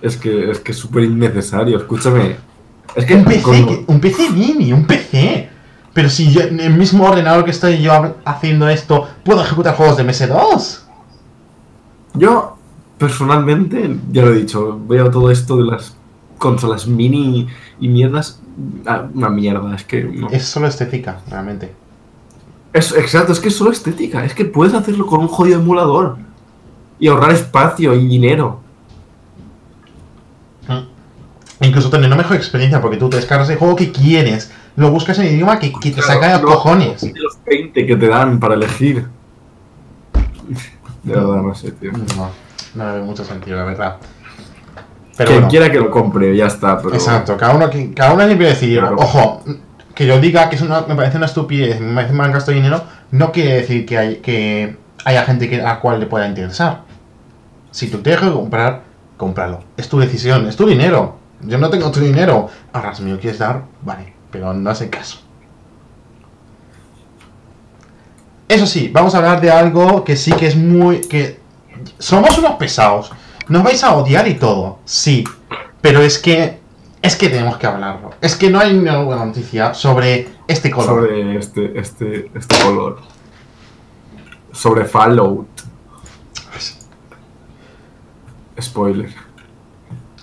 Es que es que súper innecesario, escúchame. Es que Un PC, con- un PC Mini, un PC. Pero si yo, en el mismo ordenador que estoy yo haciendo esto, puedo ejecutar juegos de MS2. yo, personalmente, ya lo he dicho, veo todo esto de las consolas mini y mierdas. ah, Una mierda, es que no. Es solo estética, realmente. Es, exacto, es que es solo estética. Es que puedes hacerlo con un jodido emulador. Y ahorrar espacio y dinero. Incluso tener una mejor experiencia, porque tú te descargas el juego que quieres, lo buscas en el idioma que, que te Claro, saca de los cojones. De los 20 que te dan para elegir. De verdad, no sé, tío. No, no le ve mucho sentido, la verdad. Pero Quien bueno, quiera que lo compre, ya está. Pero... exacto, cada uno, que- cada uno libre de decidir. Claro. Ojo, que yo diga que es una, me parece una estupidez, me parece mal gasto de dinero, no quiere decir que, hay, que haya gente que, a la cual le pueda interesar. Si tú te dejas comprar, cómpralo. Es tu decisión, es tu dinero. Yo no tengo tu dinero. Ahora, si me lo quieres dar, vale, pero no el caso. Eso sí, vamos a hablar de algo que sí que es muy... que Somos unos pesados. Nos vais a odiar y todo, sí. Pero es que... Es que tenemos que hablarlo. Es que no hay ninguna noticia sobre este color. Sobre este, este, este color. Sobre Fallout. Spoiler.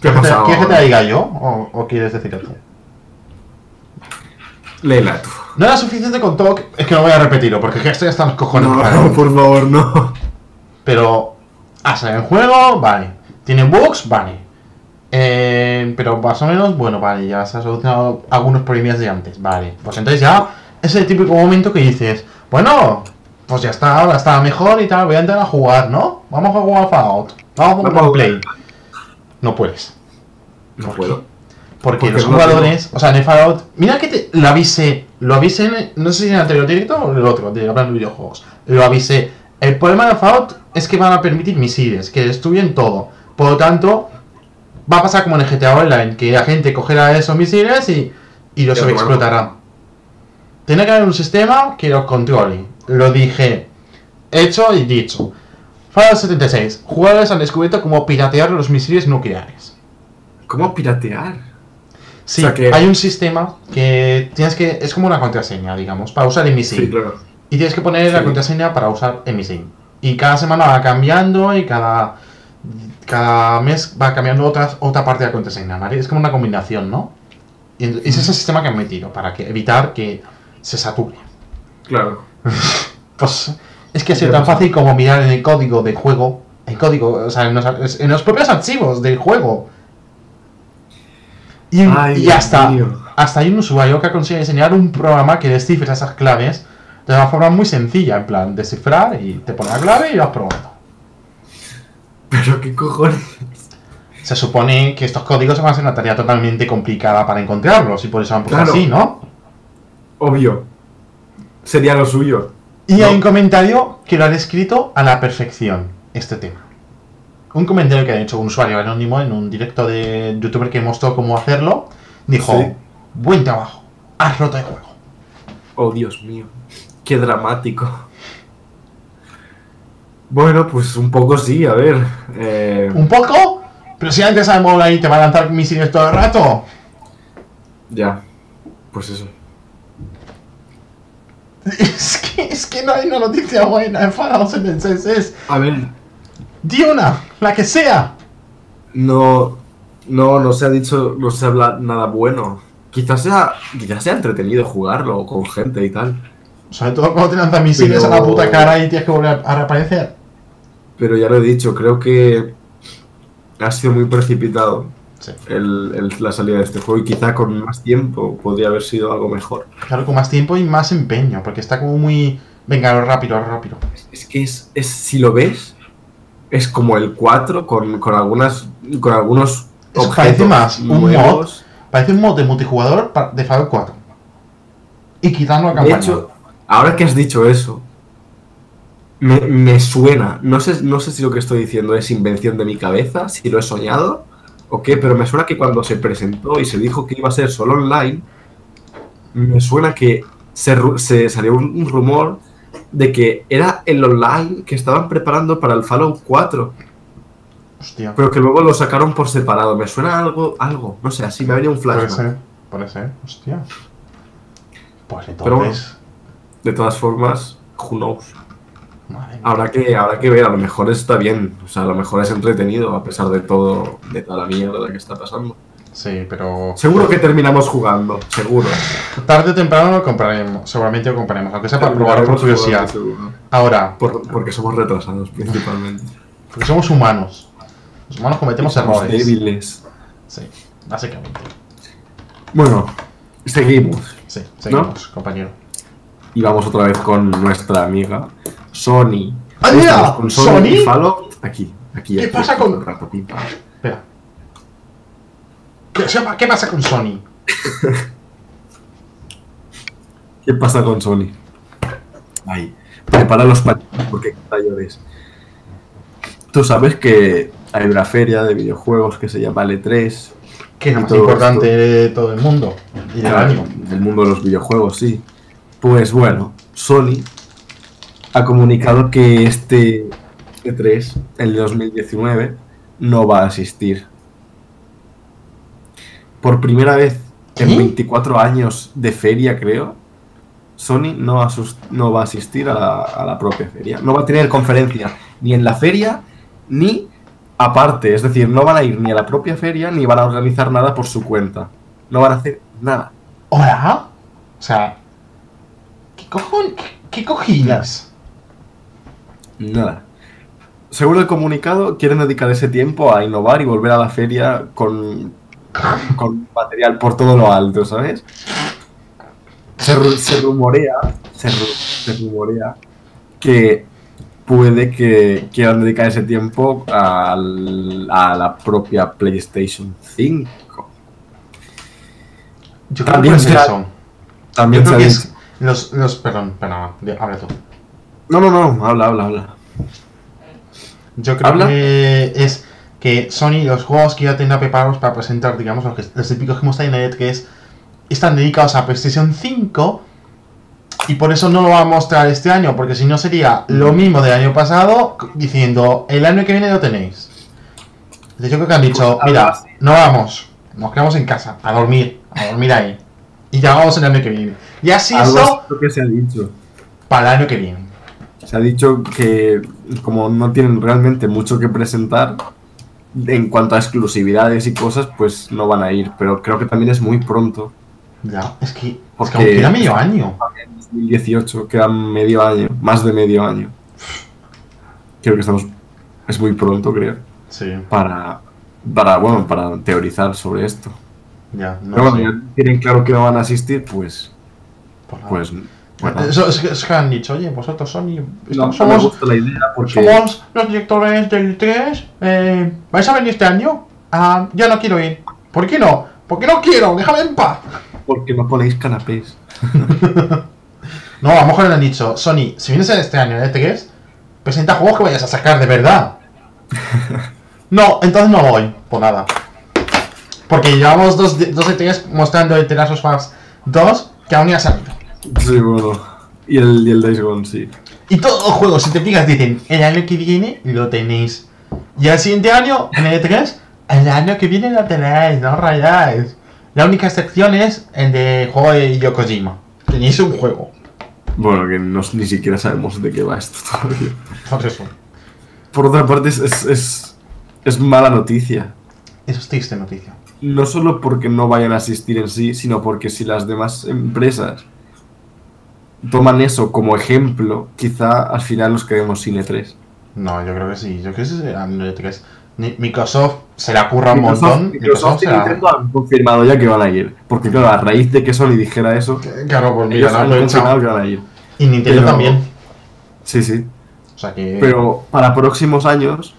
¿Qué ha ¿Quieres que te- pasado? ¿Quieres que te la diga yo? ¿O, o quieres? Léela tú. No era suficiente con todo... que- Es que no voy a repetirlo, porque es que estoy hasta los cojones. No, Vale. por favor, no. Pero... Ha salido el juego, vale. Tiene bugs, vale. Eh, pero más o menos, bueno, vale, ya se ha solucionado algunos problemas de antes, vale. Pues entonces ya es el típico momento que dices, bueno, pues ya está, ahora está mejor y tal, voy a entrar a jugar, ¿no? Vamos a jugar a Fallout. Vamos a jugar. Play. No puedes. No ¿Por puedo. qué? Porque Porque los no jugadores, o sea, en el Fallout, mira que te, lo avisé, lo avisé, en, no sé si en el anterior directo o en el otro, de hablando de videojuegos, lo avisé. El problema de Fallout es que van a permitir misiles, que destruyen todo. Por lo tanto, va a pasar como en el GTA Online, que la gente cogerá esos misiles y, y los Ya, sobreexplotará. Tiene que haber un sistema que los controle. Lo dije, hecho y dicho. Fallout 76. Jugadores han descubierto cómo piratear los misiles nucleares. ¿Cómo piratear? Sí, O sea que- hay un sistema que tienes que. Es como una contraseña, digamos, para usar el misil. Sí, claro. Y tienes que poner la contraseña para usar el misil. Y cada semana va cambiando y cada. Cada mes va cambiando otras, otra parte de la contraseña, ¿vale? Es como una combinación, ¿no? Y ese es el sistema que han metido para que, evitar que se sature. Claro. Pues es que ha sido tan fácil como mirar en el código del juego. El código, o sea, en los, en los propios archivos del juego. Y, Ay, y Dios hasta hay un usuario que ha conseguido diseñar un programa que descifra esas claves de una forma muy sencilla, en plan, descifrar y te pone la clave y vas probando. Pero qué cojones. Se supone que estos códigos van a ser una tarea totalmente complicada para encontrarlos y por eso han puesto Claro. así, ¿no? Obvio. Sería lo suyo. Y No. hay un comentario que lo ha descrito a la perfección, este tema. Un comentario que ha hecho un usuario anónimo en un directo de youtuber que mostró cómo hacerlo. Dijo, Sí. buen trabajo, has roto el juego. Oh, Dios mío. Qué dramático. Bueno, pues un poco sí, a ver. eh, ¿Un poco? Pero si antes sabemos online te van a lanzar misiles todo el rato. Ya. Pues eso. Es que, es que no hay una noticia buena en Final 76. A ver, Di una, la que sea. no. No, no se ha dicho, no se habla nada bueno. Quizás sea, quizás sea entretenido jugarlo con gente y tal. Sobre todo cuando te lanzan misiles Pero- a la puta cara y tienes que volver a reaparecer. Pero ya lo he dicho, creo que ha sido muy precipitado Sí. el- el- la salida de este juego y quizá con más tiempo podría haber sido algo mejor. Claro, con más tiempo y más empeño, porque está como muy... Venga, rápido, rápido. Es que es, es si lo ves, es como el 4 con, con algunas con algunos Eso objetos parece más un nuevos. Parece un mod de multijugador de Fallout 4. Y quitando la De campaña. hecho, ahora que has dicho eso, me, me suena, no sé, no sé si lo que estoy diciendo es invención de mi cabeza, si lo he soñado o qué, pero me suena que cuando se presentó y se dijo que iba a ser solo online, me suena que se, se salió un, un rumor de que era el online que estaban preparando para el Fallout 4, Hostia. pero que luego lo sacaron por separado. Me suena algo, algo, no sé, así me ha venido un Puede flashback. ser, puede ser, hostia. Pues Pero bueno. entonces... De todas formas, who knows. Habrá que, habrá que ver, a lo mejor está bien, o sea, a lo mejor es entretenido a pesar de todo, de toda la mierda que está pasando. Sí, pero... Seguro que terminamos jugando, seguro. Tarde o temprano lo compraremos. Seguramente lo compraremos, aunque sea para probarlo por curiosidad. Ahora, Por- porque somos retrasados principalmente. porque somos humanos. Los humanos cometemos Somos errores. débiles. Sí, básicamente. Bueno, seguimos. Sí, seguimos, compañero. Y vamos otra vez con nuestra amiga Sony. ¡Ah, mira! con Sony, ¿Sony? y Fallout. Aquí, aquí. ¿Qué aquí, pasa aquí, con- rato, pim. Espera. ¿Qué, sepa- ¿Qué pasa con Sony? ¿Qué pasa con Sony? Ahí. Prepara los pañuelos porque llores. Tú sabes que hay una feria de videojuegos que se llama L3. Que es la más importante esto. de todo el mundo. Y del del mundo de los videojuegos, sí. Pues bueno, Sony ha comunicado que este E3, el de 2019, no va a asistir. Por primera vez en ¿Qué? 24 años de feria, creo, Sony no, va a asistir a la, a la propia feria. No va a tener conferencia ni en la feria ni aparte. Es decir, no van a ir ni a la propia feria ni van a organizar nada por su cuenta. No van a hacer nada. ¿Hola? O sea... ¿Qué cojón? ¿Qué? Nada. Según el comunicado, quieren dedicar ese tiempo a innovar y volver a la feria con, con material por todo lo alto, ¿sabes? Se, ru- se rumorea, se, ru- se rumorea que puede que quieran dedicar ese tiempo al- a la propia PlayStation 5. Yo creo que También es será- eso. También creo que es... Los, los... Perdón, perdón, habla tú. No, no, no, habla, habla, habla. Yo creo ¿Habla? que es que Sony, los juegos que ya tendrá preparados para presentar, digamos, los, que, los típicos que muestra en el que es están dedicados a PlayStation 5 y por eso no lo va a mostrar este año, porque si no sería lo mismo del año pasado diciendo el año que viene lo tenéis. Yo creo que han dicho, Pues mira, así. no vamos, nos quedamos en casa, a dormir, a dormir ahí. Y ya vamos el año que viene. Y así eso es lo que se ha dicho. para el año que viene. Se ha dicho que como no tienen realmente mucho que presentar en cuanto a exclusividades y cosas, pues no van a ir. Pero creo que también es muy pronto. Ya, es que, Porque- es que queda medio año. En 2018 queda medio año, más de medio año. Creo que estamos... Es muy pronto, creo, Sí. para, para, bueno, para teorizar sobre esto. Ya, no Pero bueno, ya tienen claro que no van a asistir, pues. Pues. Bueno, Eso es, es que han dicho, oye, vosotros Sony, no, no me somos, gusta la idea porque. somos los directores del 3, eh, ¿vais a venir este año? Ah, yo no quiero ir. ¿Por qué no? Porque no quiero, déjame en paz. Porque no ponéis canapés. No, a lo mejor le han dicho, Sony, si vienes este año en E3, presenta juegos que vayas a sacar de verdad. no, entonces no voy, por nada. Porque llevamos dos, dos E3 mostrando el The Last of Us 2 que aún ni ha salido. Sí, bueno. Y el, y el Days Gone, sí. Y todos los juegos, si te fijas, dicen, el año que viene lo tenéis. Y el siguiente año, en el E3, el año que viene lo tenéis, no rayáis. La única excepción es el de juego de Yokojima. Tenéis un juego. Bueno, que no, ni siquiera sabemos de qué va esto todavía. Por eso. Por otra parte, es, es, es, es mala noticia. Es triste noticia. No solo porque no vayan a asistir en sí, sino porque si las demás empresas toman eso como ejemplo, quizá al final nos quedemos sin E E3. No, yo creo que sí. Yo creo que sí será en el E3. Ni- Microsoft se la curra un Microsoft, montón. Microsoft y se la- Nintendo han confirmado ya que van a ir. Porque claro, a raíz de que Sony dijera eso, Claro, pues mira, han confirmado que van a ir. Y Nintendo Pero- también. Sí, sí. O sea que. Pero para próximos años,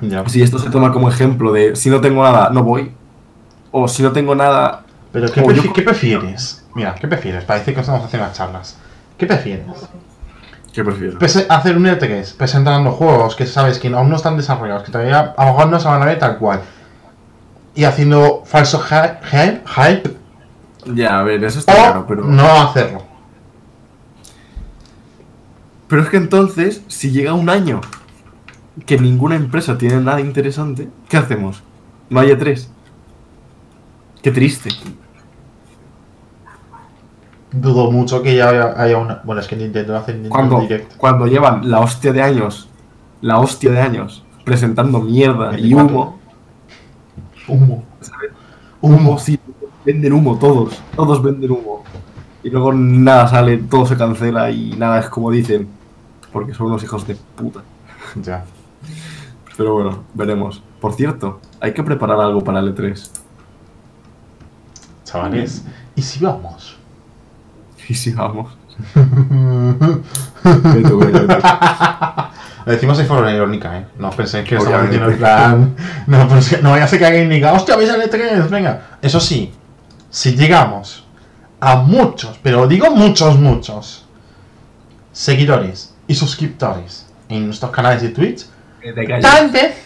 ya. si esto se toma como ejemplo de si no tengo nada, no voy. O si no tengo nada, Pero ¿qué, O prefi- yo- ¿qué prefieres? Mira, ¿qué prefieres? Parece que estamos haciendo las charlas. ¿Qué prefieres? ¿qué prefiero? Prese- hacer un E3 presentando juegos que sabes que aún no están desarrollados, que todavía a lo mejor no se van a ver tal cual. Y haciendo falso hy- hype, hype Ya, a ver, eso está o claro, pero. no hacerlo. Pero es que entonces, si llega un año que ninguna empresa tiene nada interesante, ¿qué hacemos? No hay E3. Qué triste. Dudo mucho que ya haya, haya una. Bueno, es que Nintendo hace Nintendo Cuando, Direct. cuando llevan la hostia de años, la hostia de años, presentando mierda y 24. humo, Humo. ¿sabes? Humo. Humo, sí, venden humo todos, todos venden humo. Y luego nada sale, todo se cancela y nada es como dicen, porque son unos hijos de puta. Ya. Pero bueno, veremos. Por cierto, hay que preparar algo para el E3. Chavales. ¿Y si vamos? Y si vamos. Vete, güey, vete. Lo decimos de forma irónica, ¿eh? No penséis que estamos diciendo en plan... No, pues que no vaya a ser que alguien diga, hostia, vais al E3, venga. Eso sí, si llegamos a muchos, pero digo muchos, muchos, seguidores y suscriptores en nuestros canales de Twitch, tal vez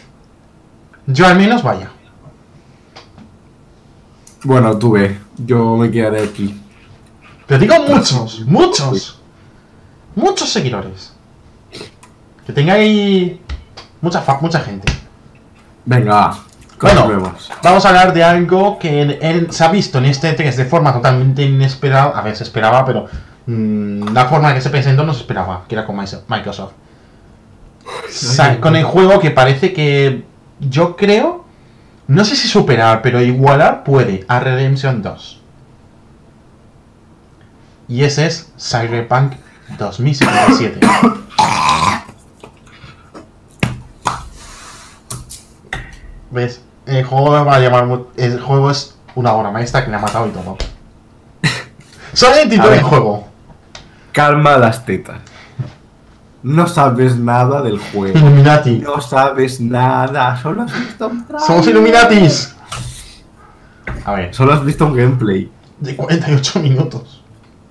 yo al menos vaya. Bueno, tú ve, yo me quedaré aquí. Pero digo muchos, muchos, muchos seguidores. Que tengáis mucha, mucha gente. Venga, Bueno. Vamos a hablar de algo que en- en- se ha visto en este E3 de forma totalmente inesperada. A ver, se esperaba, pero mm, la forma en que se presentó no se esperaba, que era con Microsoft. Sa- con el juego que parece que yo creo, no sé si superar, pero igualar puede a Redemption 2. Y ese es Cyberpunk 2077. ¿Ves? El juego va a llamar. El juego es una obra maestra que le ha matado y todo. Solo el título del juego. Calma las tetas. No sabes nada del juego. Illuminati. No sabes nada, solo has visto un trailer. Somos Illuminatis. A ver, Solo has visto un gameplay. de 48 minutos.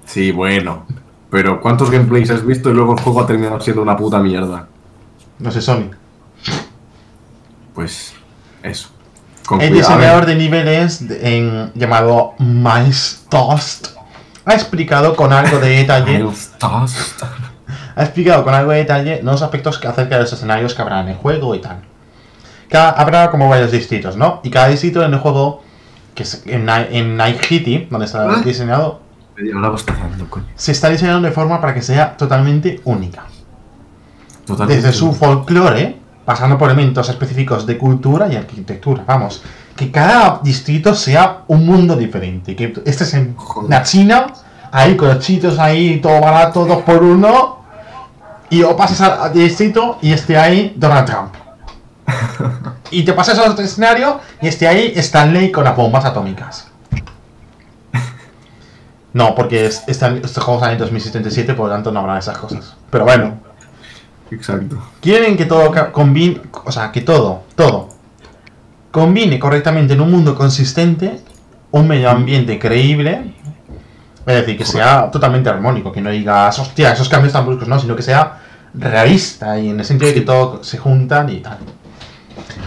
Sí, bueno. Pero ¿cuántos gameplays has visto y luego el juego ha terminado siendo una puta mierda? No sé, Sony. Pues eso. Con El cuidado. diseñador de niveles de- en, llamado Miles Toast ha explicado con algo de detalle. Ha explicado con algo de detalle los aspectos que acerca de los escenarios que habrá en el juego y tal. Cada, habrá como varios distritos, ¿no? Y cada distrito en el juego, que es en Night City, donde está ¿Ah? diseñado, Coño. se está diseñando de forma para que sea totalmente única. Totalmente. Desde su folclore, pasando por elementos específicos de cultura y arquitectura. Vamos, que cada distrito sea un mundo diferente. Que este es en Joder. la China, ahí con los chitos ahí, todo barato, dos por uno. Y o pasas al distrito y esté ahí Donald Trump. Y te pasas a otro escenario y esté ahí Stanley con las bombas atómicas. No, porque es- Stan- este juego sale en 2077, por lo tanto no habrá esas cosas. Pero bueno, Exacto. quieren que todo combine, o sea, que todo, todo, combine correctamente en un mundo consistente, un medio ambiente creíble, es decir, que sea totalmente armónico, que no digas, hostia, esos cambios tan bruscos, no, sino que sea realista y en el sentido de que todo se juntan y tal.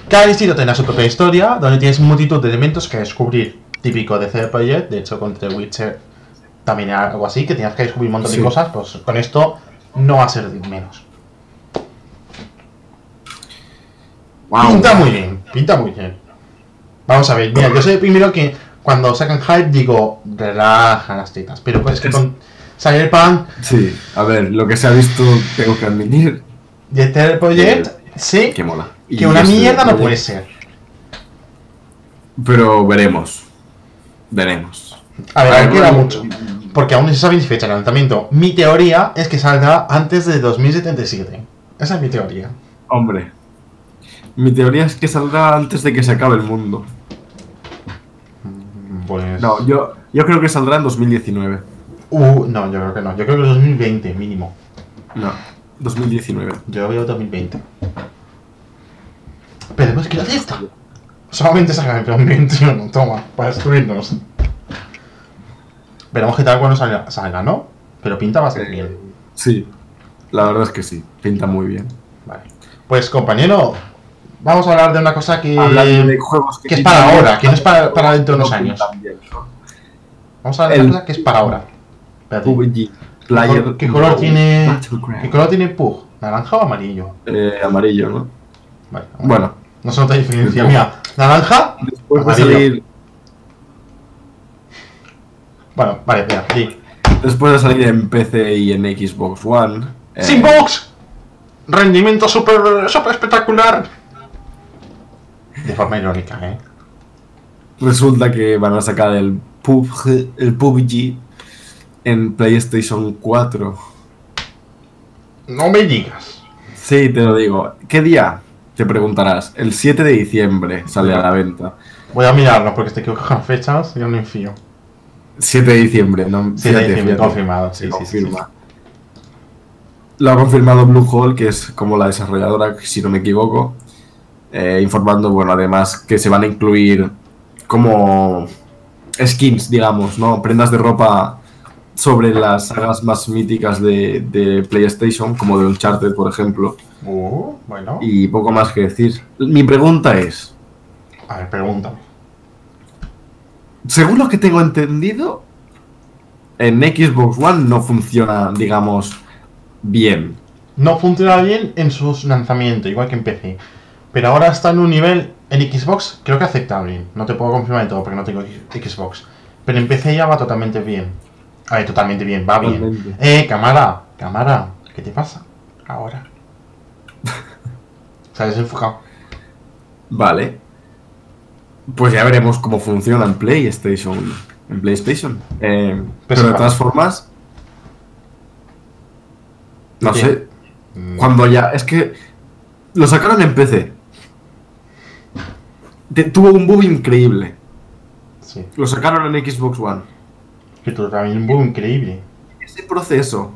Cada distrito tendrá su propia historia, donde tienes multitud de elementos que descubrir, típico de CD Projekt, de hecho con The Witcher también era algo así, que tenías que descubrir un montón Sí. de cosas, pues con esto no va a ser menos. Wow. Pinta muy bien, pinta muy bien. Vamos a ver, mira, yo soy el primero que cuando sacan hype digo, relaja las tetas. Pero pues es que con Cyberpunk Sí, a ver, lo que se ha visto, tengo que admitir y Ether Project, sé que mola. Y que una este mierda no puede ser. Pero veremos. Veremos. A ver, A ver, queda bueno, mucho. Porque aún no se sabe ni fecha de lanzamiento. Mi teoría es que saldrá antes de 2077. Esa es mi teoría. Hombre. Mi teoría es que saldrá antes de que se acabe el mundo. Pues. No, yo, yo creo que saldrá en 2019. Uh, no, yo creo que no. Yo creo que 2020, mínimo. No, 2019. Yo veo 2020. Pero es que la fiesta. Solamente sacan el 2021, toma, para destruirnos. Veremos qué tal cuando salga, salga, ¿no? Pero pinta bastante bien. Sí, la verdad es que sí, pinta muy bien. Vale. Pues compañero, vamos a hablar de una cosa que. De juegos que es para ahora, que no es para- para dentro de unos no años. pintan bien, ¿no? Vamos a hablar de una cosa que es para ahora. PUBG, Player. ¿Qué color tiene-. ¿Qué color tiene Pug? ¿Naranja o amarillo? Eh, amarillo, ¿no? Vale. Bueno, No se nota diferencia. Mira, naranja. después de Amarillo. salir, Bueno, vale, mira, sí. después de salir en PC y en Xbox One. eh, ¡Sin box! Rendimiento súper super espectacular. De forma irónica, ¿eh? Resulta que van a sacar el PUBG, el PUBG en PlayStation 4. No me digas. Sí, te lo digo. ¿Qué día? Te preguntarás. El 7 de diciembre sale a la venta. Voy a mirarlo porque te equivoco con fechas y no me enfío. 7 de diciembre, no 7 de diciembre, fíjate. confirmado, sí, sí. Lo ha confirmado Bluehole, que es como la desarrolladora, si no me equivoco. eh, informando, bueno, además que se van a incluir como skins, digamos, ¿no? Prendas de ropa sobre las sagas más míticas de, de PlayStation, como de Uncharted, por ejemplo. Uh, bueno. Y poco más que decir. Mi pregunta es, A ver, pregúntame. Según lo que tengo entendido, en Xbox One no funciona, digamos, bien. No funciona bien en sus lanzamientos, igual que en PC. Pero ahora está en un nivel en Xbox, creo que aceptable. No te puedo confirmar de todo porque no tengo Xbox. Pero en PC ya va totalmente bien. A ver, totalmente bien, va bien. Eh, cámara, cámara, ¿qué te pasa? Ahora. Se ha desenfocado. Vale. Pues ya veremos cómo funciona en PlayStation. En PlayStation. Eh, pero de todas formas. No sé. Mm, Cuando ya. Es que. Lo sacaron en PC. Te- tuvo un boom increíble. Sí, Lo sacaron en Xbox One. que tú también un boom increíble. Ese proceso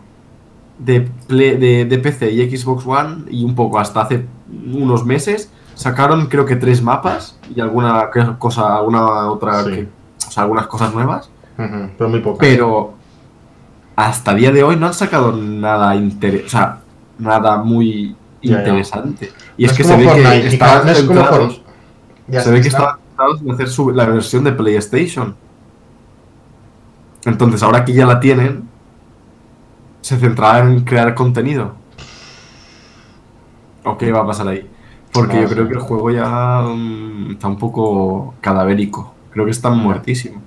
de, Play- de, de PC y Xbox One, y un poco hasta hace unos meses, sacaron creo que tres mapas y alguna cosa, alguna otra, Sí. que- o sea, algunas cosas nuevas. Pero muy poco. Pero hasta día de hoy no han sacado nada inter- o sea, nada muy Ya, ya. interesante. Y No es que se ve Fortnite, que estaban no es centrados. Ya se ve que estaban centrados en hacer su- la versión de PlayStation. Entonces, ahora que ya la tienen, se centrarán en crear contenido. ¿O qué va a pasar ahí? Porque No yo sé. creo que el juego ya mm, está un poco cadavérico. Creo que está muertísimo.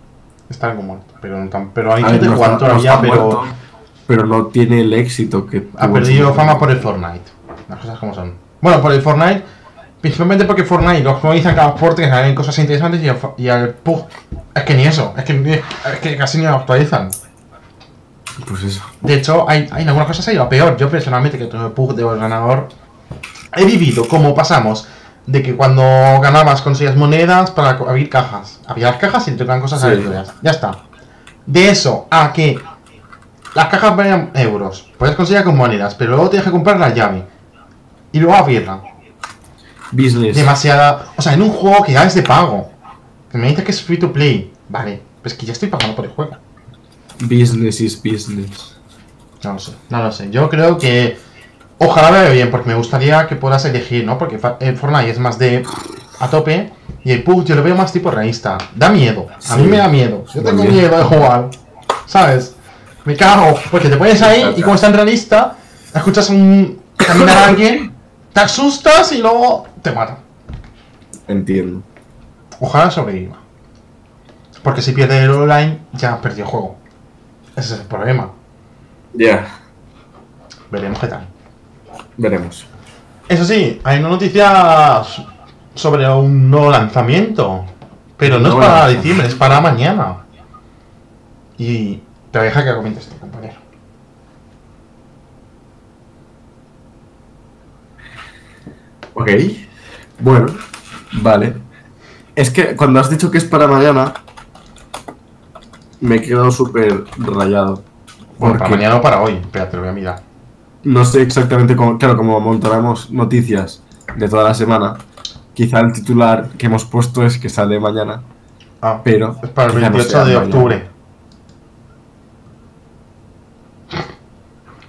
Está algo muerto, pero, no tan- pero hay gente no jugando no todavía, está pero muerto, pero no tiene el éxito que ha perdido fama por el Fortnite. Las cosas como son. Bueno, por el Fortnite, principalmente porque Fortnite lo actualizan cada porte, que salen cosas interesantes y, al, y al PUG. Es que ni eso, es que, ni- es que casi ni lo actualizan. Pues eso. De hecho, hay, hay en algunas cosas ha ido a peor. Yo personalmente, que tengo el PUG de ordenador, he vivido como pasamos de que cuando ganabas conseguías monedas para abrir cajas. Había las cajas y te tocan cosas Sí. aleatorias. Ya está. De eso a que las cajas valían euros, puedes conseguir con monedas, pero luego tienes que comprar la llave y luego abrirla. Business. Demasiada. O sea, en un juego que ya es de pago. Que me dices que es free to play. Vale, pues que ya estoy pagando por el juego. Business is business. No lo sé, no lo sé. Yo creo que. Ojalá vaya bien, porque me gustaría que puedas elegir, ¿no? Porque el Fortnite es más de. a tope. Y el PUBG yo lo veo más tipo realista. Da miedo. A mí Sí, me da miedo. Yo tengo miedo de jugar. ¿Sabes? Me cago. Porque te pones ahí y como es tan realista, escuchas un. caminar a alguien, te asustas y luego te mata. Entiendo. Ojalá sobreviva. Porque si pierde el online, ya perdió el juego. Ese es el problema. Ya. Veremos qué tal. Veremos. Eso sí, hay una noticia sobre un nuevo lanzamiento. Pero no es para lanzamiento. diciembre, es para mañana. Y te voy a dejar que comentes, este compañero. Ok. Bueno. Vale. Es que cuando has dicho que es para mañana, me he quedado súper rayado. Bueno, para mañana o para hoy. Espérate, lo voy a mirar. No sé exactamente cómo. Claro, como montaremos noticias de toda la semana, quizá el titular que hemos puesto es que sale mañana, Ah, pero. es para el quizá no 28 sea de mañana. octubre.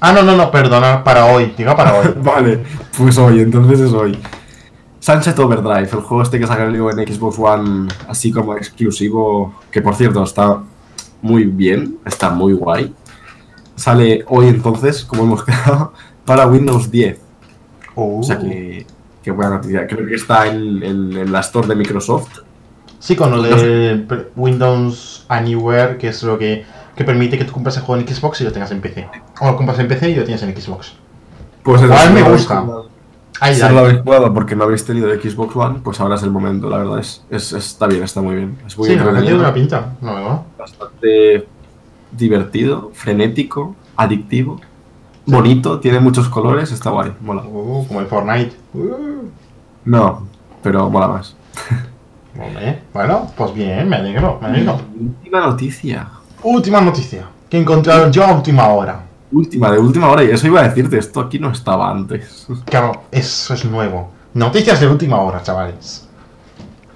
Ah, no, no, no, perdona, para hoy. Diga para hoy. Vale, pues hoy, entonces es hoy. Sunset Overdrive, el juego este que salió en Xbox One, así como exclusivo, que por cierto está muy bien, está muy guay. Sale hoy entonces, como hemos quedado, para Windows 10. Uh. O sea que, qué buena noticia. Creo que está en, en- en la store de Microsoft. Sí, con lo de Windows Anywhere, que es lo que, que permite que tú compres el juego en Xbox y lo tengas en PC. O lo compras en PC y lo tienes en Xbox. Pues si me gusta. Ahí, Si no lo habéis jugado porque no habéis tenido Xbox One, pues ahora es el momento, la verdad. Es, es- está bien, está muy bien. Es muy Sí, no, tiene una pinta. No, no. bastante divertido, frenético, adictivo, bonito, tiene muchos colores, está guay, mola. Uh, como el Fortnite. Uh. No, pero mola más. Hombre, bueno, pues bien, me alegro, me alegro. Última noticia. Última noticia que he encontrado yo a última hora. Última, de última hora, y eso iba a decirte, esto aquí no estaba antes. Claro, eso es nuevo. Noticias de última hora, chavales.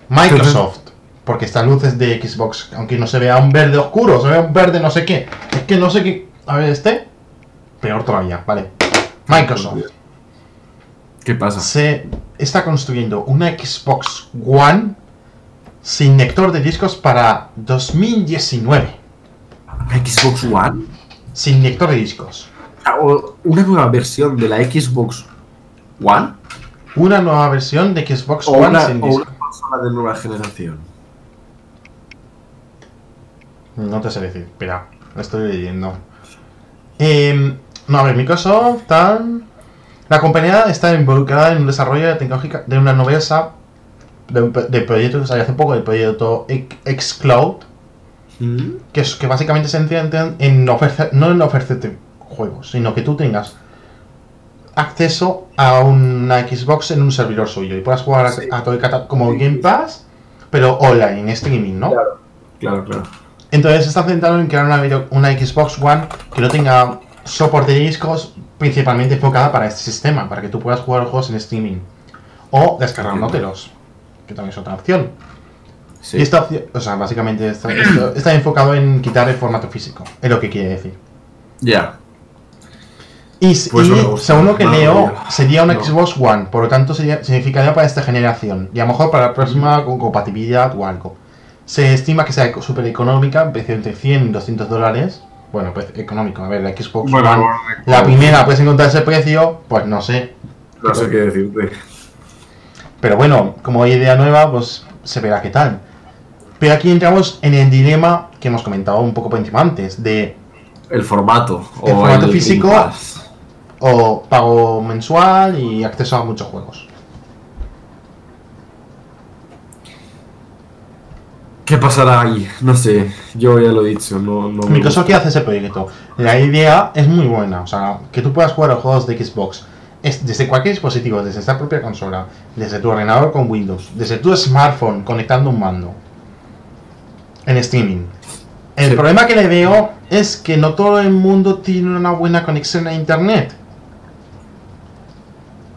Microsoft. Porque esta luz es de Xbox, aunque no se vea un verde oscuro, se vea un verde no sé qué. Es que no sé qué. A ver, este. Peor todavía, vale. Microsoft ¿Qué pasa? se está construyendo una Xbox One sin lector de discos para 2019. ¿Xbox One? Sin lector de discos. Ah, o Una nueva versión de la Xbox One. Una nueva versión de Xbox O One una, sin o disco. una consola de nueva generación. No te sé decir, espera, lo estoy leyendo. Em, no, a ver, Microsoft, tal. La compañía está involucrada en un desarrollo tecnológico de una novedosa de, de proyecto que salió hace poco, el proyecto Xcloud, ¿Mm? que, es, que básicamente se centra en ofrecer, no en ofrecerte juegos, sino que tú tengas acceso a una Xbox en un servidor suyo y puedas jugar a- Sí. a, todo el catálogo como Game Pass, pero online, en streaming, ¿no? Claro, claro. Entonces se está centrado en crear una, Xbox One que no tenga soporte de discos principalmente enfocada para este sistema, para que tú puedas jugar juegos en streaming. O descargándotelos, que también es otra opción. Sí. Y esta opción, o sea, básicamente está, esto- está enfocado en quitar el formato físico, es lo que quiere decir. Ya. Y, s- Pues y no gusta. según lo que No, leo, no. sería una. Xbox One, por lo tanto sería, significaría para esta generación, y a lo mejor para la próxima con compatibilidad o algo. Se estima que sea súper económica, precio entre 100 y 200 dólares. Bueno, pues económico, a ver, la Xbox One, la primera puedes encontrar ese precio, pues no sé. No sé qué decirte. Pero bueno, como idea nueva, pues se verá qué tal. Pero aquí entramos en el dilema que hemos comentado un poco por encima antes, de El formato. El o formato físico. O pago mensual y acceso a muchos juegos. ¿Qué pasará ahí? No sé, yo ya lo he dicho, no, no Microsoft hacer ese proyecto. La idea es muy buena, o sea, que tú puedas jugar a juegos de Xbox es desde cualquier dispositivo, desde esta propia consola, desde tu ordenador con Windows, desde tu smartphone conectando un mando en streaming. El Sí. problema que le veo es que no todo el mundo tiene una buena conexión a internet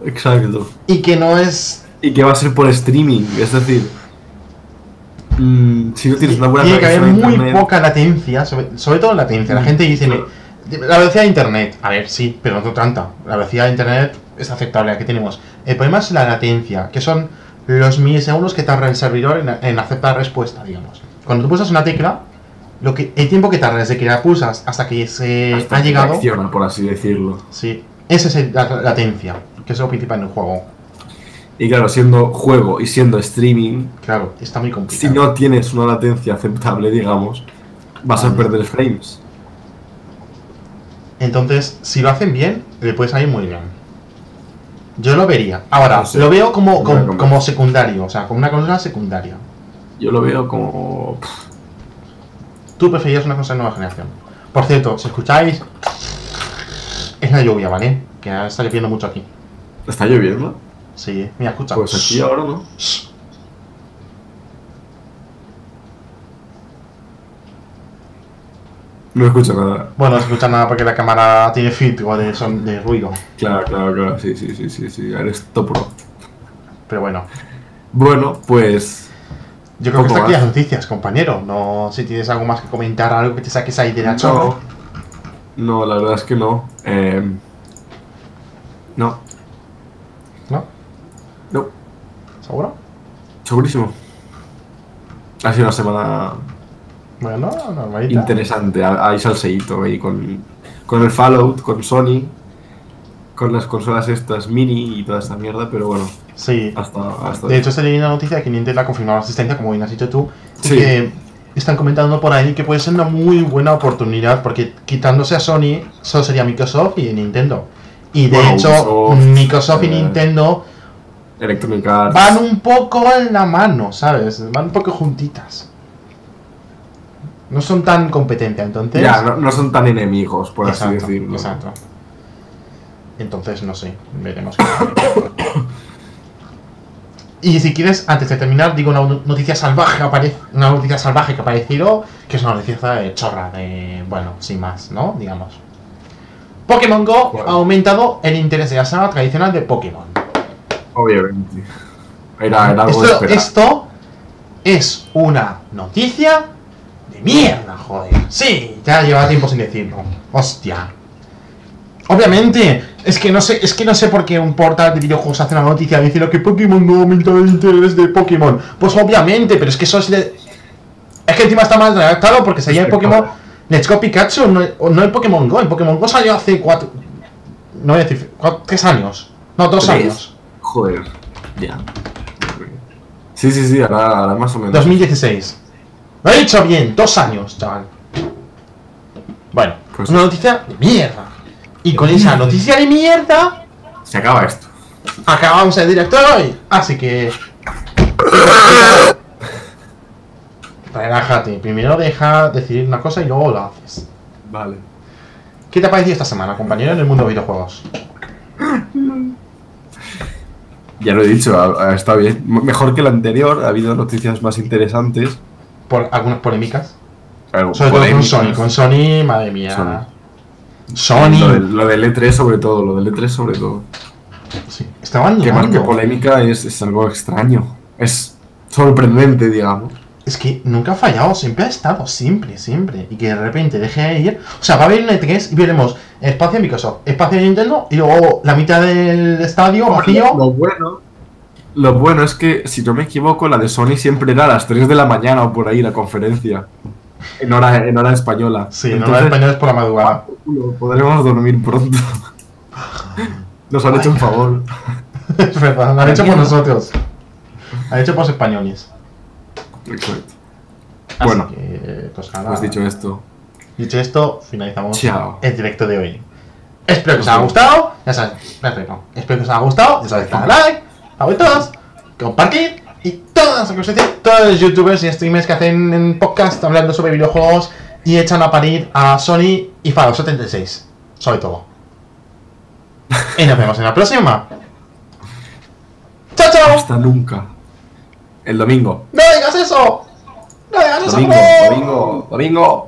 Exacto. y que no es Y que va a ser por streaming, es decir, mm, si no tienes una buena tiene que haber muy internet, poca latencia, sobre, sobre todo latencia. La Mm. gente dice la velocidad de internet, a ver, sí, pero no tanta. La velocidad de internet es aceptable, la que tenemos. El problema es la latencia, que son los milisegundos que tarda el servidor en, en aceptar respuesta, digamos. Cuando tú pulsas una tecla, lo que, el tiempo que tarda desde que la pulsas hasta que se hasta ha llegado, por así decirlo. sí, esa es la latencia, que es lo principal en el juego. Y claro, siendo juego y siendo streaming, Claro, está muy si complicado. no tienes una latencia aceptable, digamos, vas a perder frames. Entonces, si lo hacen bien, le puede salir muy bien. Yo lo vería. Ahora, No sé. lo veo como, como, como secundario, o sea, como una consola secundaria. Yo lo veo como... Tú preferías una consola de nueva generación. Por cierto, si escucháis, es la lluvia, ¿vale? Que está lloviendo mucho aquí. ¿Está lloviendo? Sí, mira, escucha. Pues aquí ahora no. No escucho nada. Bueno, no escucha nada porque la cámara tiene filtro de, son, de ruido. Claro, claro, claro. Sí, sí, sí, sí, sí. Eres top pro. Pero bueno, Bueno, pues... yo creo que está aquí las noticias, compañero. No, si tienes algo más que comentar, algo que te saques ahí de la No, chorra. no, la verdad es que no. Eh, no, ¿No? no. ¿Seguro? Segurísimo. Ha sido una semana Bueno, normalita. interesante. Ha- Hay salseíto ahí con, con el Fallout, con Sony, con las consolas estas mini y toda esta mierda, pero bueno, Sí. hasta, hasta De hecho, leí una noticia de que Nintendo ha confirmado la asistencia, como bien has dicho tú, Sí. que están comentando por ahí que puede ser una muy buena oportunidad, porque quitándose a Sony, solo sería Microsoft y Nintendo. Y de Bueno, hecho, Microsoft y eh, Nintendo Electronic Arts. van un poco en la mano, ¿sabes? Van un poco juntitas. No son tan competentes, entonces... Ya, no, no son tan enemigos, por así decirlo. Exacto. Entonces, no sé, veremos. y si quieres, antes de terminar, digo una noticia salvaje que aparece, una noticia salvaje que ha aparecido, que es una noticia de chorra, de, bueno, sin más, ¿no? Digamos. Pokémon Go ha aumentado el interés de la saga tradicional de Pokémon. Obviamente. Era, era algo Esto, esto es una noticia de mierda, joder. Sí, ya lleva tiempo sin decirlo. Hostia. Obviamente, es que no sé, es que no sé por qué un portal de videojuegos hace una noticia diciendo que Pokémon no aumenta el interés de Pokémon. Pues obviamente, pero es que eso es de... Es que encima está mal redactado porque sería el Pokémon. Let's Go Pikachu, no, no el Pokémon Go. El Pokémon Go salió hace cuatro... No voy a decir... cuatro- tres años. No, dos ¿Tres? años. Joder. Ya. Sí, sí, sí, ahora, ahora más o menos. 2016. Lo he dicho bien, dos años, chaval. Bueno, Pues- una noticia de mierda. Y con esa noticia de mierda, Se acaba esto. acabamos el directo de hoy. Así que. Relájate. Primero deja decidir una cosa y luego lo haces. Vale. ¿Qué te ha parecido esta semana, compañero, en el mundo de videojuegos? Ya lo he dicho, ha, ha estado bien. Mejor que el anterior, ha habido noticias más interesantes. Por algunas polémicas. Algo Sobre todo con. Sony. Con Sony, madre mía. Sony. lo del E3 sobre todo, lo del E3 sobre todo. Sí, está abandonando. Que más que polémica es, es algo extraño. Es sorprendente, digamos. Es que nunca ha fallado, siempre ha estado, siempre, siempre. Y que de repente deje de ir. O sea, va a haber un E3 y veremos espacio de Microsoft, espacio de Nintendo y luego la mitad del estadio vacío. Lo bueno. Lo bueno es que, si no me equivoco, la de Sony siempre era a las 3 de la mañana o por ahí la conferencia. En hora, en hora española. Sí, no Entonces, los españoles por la madrugada. culo, podremos dormir pronto. Nos han hecho un favor. es verdad, lo han hecho por nosotros. Han hecho por los españoles. Exacto. Así Bueno. que, pues nada. Pues dicho esto, Dicho esto, finalizamos Chao. el directo de hoy. Espero que os haya gustado. Ya sabéis, espero, no. espero que os haya gustado. Ya sabéis, darle like, favoritos, compartir y todas las todos los youtubers y streamers que hacen en podcast hablando sobre videojuegos y echan a parir a Sony y Fallout 76. Sobre todo. Y nos vemos en la próxima. ¡Chao, chao! Hasta nunca. El domingo. ¡No digas eso! ¡No digas domingo, eso! Domingo, domingo, domingo.